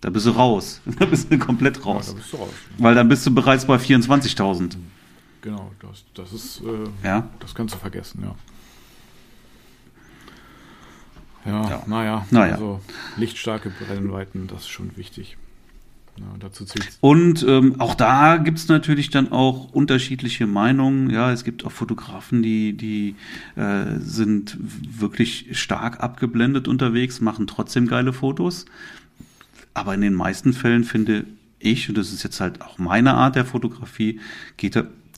Da bist du raus. [LAUGHS] Da bist du komplett raus. Ja, da bist du raus. Weil dann bist du bereits bei 24.000. Genau, das, das ist, äh, ja? das kannst du vergessen, ja. Ja, ja. naja, naja. also lichtstarke Brennweiten, das ist schon wichtig. Ja, dazu zählt's. Und ähm, auch da gibt es natürlich dann auch unterschiedliche Meinungen. Ja, es gibt auch Fotografen, die, die äh, sind wirklich stark abgeblendet unterwegs, machen trotzdem geile Fotos. Aber in den meisten Fällen finde ich, und das ist jetzt halt auch meine Art der Fotografie, geht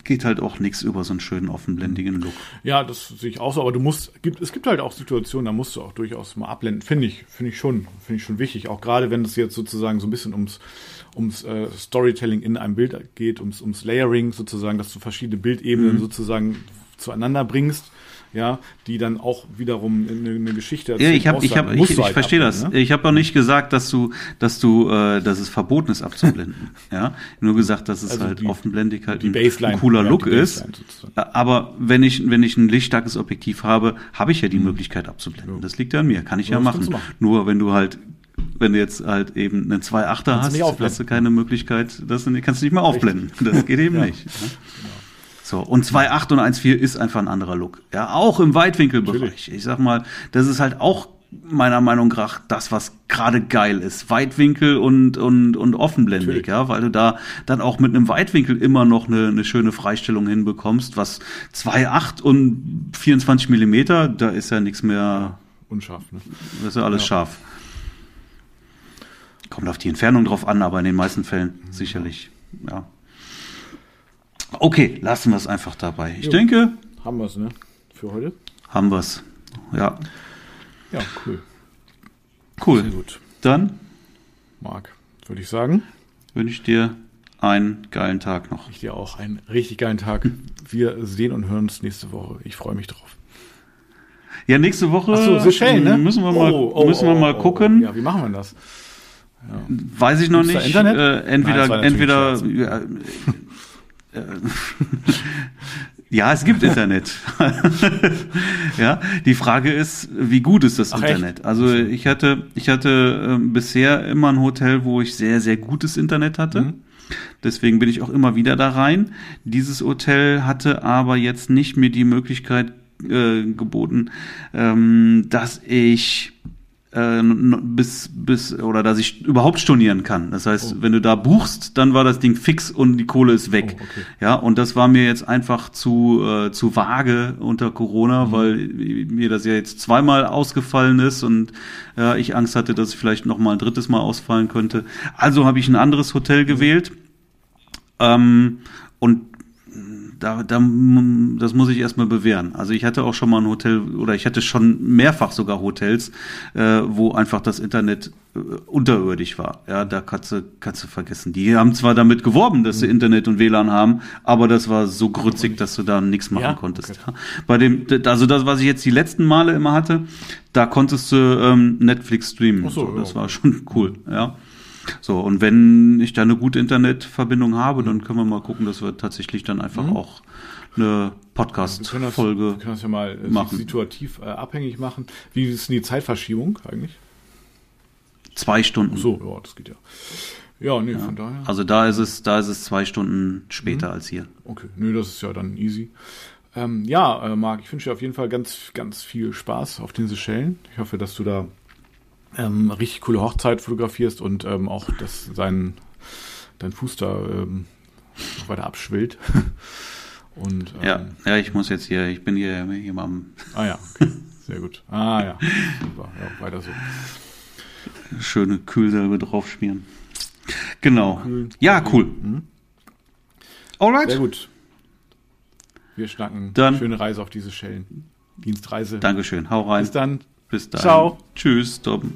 geht halt auch nichts über so einen schönen offenblendigen Look. Ja, das sehe ich auch so, aber du musst, gibt, es gibt halt auch Situationen, da musst du auch durchaus mal abblenden, finde ich, finde ich schon, finde ich schon wichtig, auch gerade wenn es jetzt sozusagen so ein bisschen ums, ums äh, Storytelling in einem Bild geht, ums, ums Layering sozusagen, dass du verschiedene Bildebenen mhm. sozusagen zueinander bringst ja, die dann auch wiederum eine, eine Geschichte erzählen. Ja, ich habe, ich habe, ich, ich verstehe das. Ne? Ich habe auch nicht gesagt, dass du, dass du, äh, dass es verboten ist abzublenden. [LAUGHS] ja, nur gesagt, dass es also halt die, offenblendig halt ein, ein, cooler ja, Look ist. Aber wenn ich, wenn ich ein lichtstarkes Objektiv habe, habe ich ja die mhm. Möglichkeit abzublenden. Ja. Das liegt ja an mir, kann ich ja, ja machen. machen. Nur wenn du halt wenn du jetzt halt eben einen 2.8er hast, hast du keine Möglichkeit, das kannst du nicht mehr aufblenden. Das geht eben nicht. Ne? Genau. So, und 2.8 und 1.4 ist einfach ein anderer Look. Ja, auch im Weitwinkelbereich. Natürlich. Ich sag mal, das ist halt auch meiner Meinung nach das, was gerade geil ist. Weitwinkel und, und, und offenblendig, Natürlich. ja, weil du da dann auch mit einem Weitwinkel immer noch eine, eine schöne Freistellung hinbekommst, was 2,8 und 24 Millimeter, da ist ja nichts mehr. Ja, unscharf, ne? Das ist ja alles ja. scharf. Kommt auf die Entfernung drauf an, aber in den meisten Fällen mhm. sicherlich, ja. Okay, lassen wir es einfach dabei. Ich jo. denke. Haben wir es, ne? Für heute? Haben wir es. Ja. Ja, cool. Cool. Sehr gut. Dann, Marc, würde ich sagen, wünsche ich dir einen geilen Tag noch. Ich dir auch einen richtig geilen Tag. Wir sehen und hören uns nächste Woche. Ich freue mich drauf. Ja, nächste Woche Ach so, Seychellen, ne? müssen wir mal, oh, oh, müssen wir mal oh, gucken. Ja, wie machen wir das? Ja. Weiß ich noch Gibt's nicht. Internet? Äh, entweder, Nein, entweder, ja, äh, [LAUGHS] Ja, es gibt Internet. [LAUGHS] ja, die Frage ist, wie gut ist das Ach, Internet? Echt? Also ich hatte, ich hatte äh, bisher immer ein Hotel, wo ich sehr, sehr gutes Internet hatte. Mhm. Deswegen bin ich auch immer wieder da rein. Dieses Hotel hatte aber jetzt nicht mir die Möglichkeit äh, geboten, ähm, dass ich äh, bis, bis, oder dass ich überhaupt stornieren kann. Das heißt, oh. wenn du da buchst, dann war das Ding fix und die Kohle ist weg. Oh, okay. Ja, und das war mir jetzt einfach zu, äh, zu vage unter Corona, mhm. weil mir das ja jetzt zweimal ausgefallen ist und ja, ich Angst hatte, dass es vielleicht noch mal ein drittes Mal ausfallen könnte. Also habe ich ein anderes Hotel gewählt. Ähm, und da, da, das muss ich erstmal bewähren. Also ich hatte auch schon mal ein Hotel oder ich hatte schon mehrfach sogar Hotels, äh, wo einfach das Internet äh, unterirdisch war. Ja, da kannst du, kannst du vergessen. Die haben zwar damit geworben, dass sie mhm. Internet und WLAN haben, aber das war so grützig, dass du da nichts machen ja? konntest. Okay. Ja. Bei dem, also das, was ich jetzt die letzten Male immer hatte, da konntest du ähm, Netflix streamen. Ach so, so. Das ja. war schon cool, ja. So, und wenn ich da eine gute Internetverbindung habe, dann können wir mal gucken, dass wir tatsächlich dann einfach mhm. auch eine Podcast-Folge Wir können das ja mal äh, machen. situativ äh, abhängig machen. Wie ist denn die Zeitverschiebung eigentlich? Zwei Stunden. Ach so, ja, das geht ja. Ja, nee, ja. von daher. Also da ist es, da ist es zwei Stunden später mhm. als hier. Okay, nee, das ist ja dann easy. Ähm, ja, äh, Marc, ich wünsche dir auf jeden Fall ganz, ganz viel Spaß auf den Seychellen. Ich hoffe, dass du da ähm, richtig coole Hochzeit fotografierst und ähm, auch, dass sein, dein Fuß da ähm, weiter abschwillt. [LAUGHS] und, ähm, ja, ja, ich muss jetzt hier, ich bin hier, hier mal am. Ah ja, okay. sehr gut. Ah ja, [LAUGHS] super, ja, weiter so. Schöne Kühlsalbe draufschmieren. Genau. Ja, cool. Mhm. Alright. Sehr gut. Wir schnacken. Dann. Schöne Reise auf diese Schellen. Dienstreise. Dankeschön. Hau rein. Bis dann. Bis dann. Ciao. Tschüss, Tom.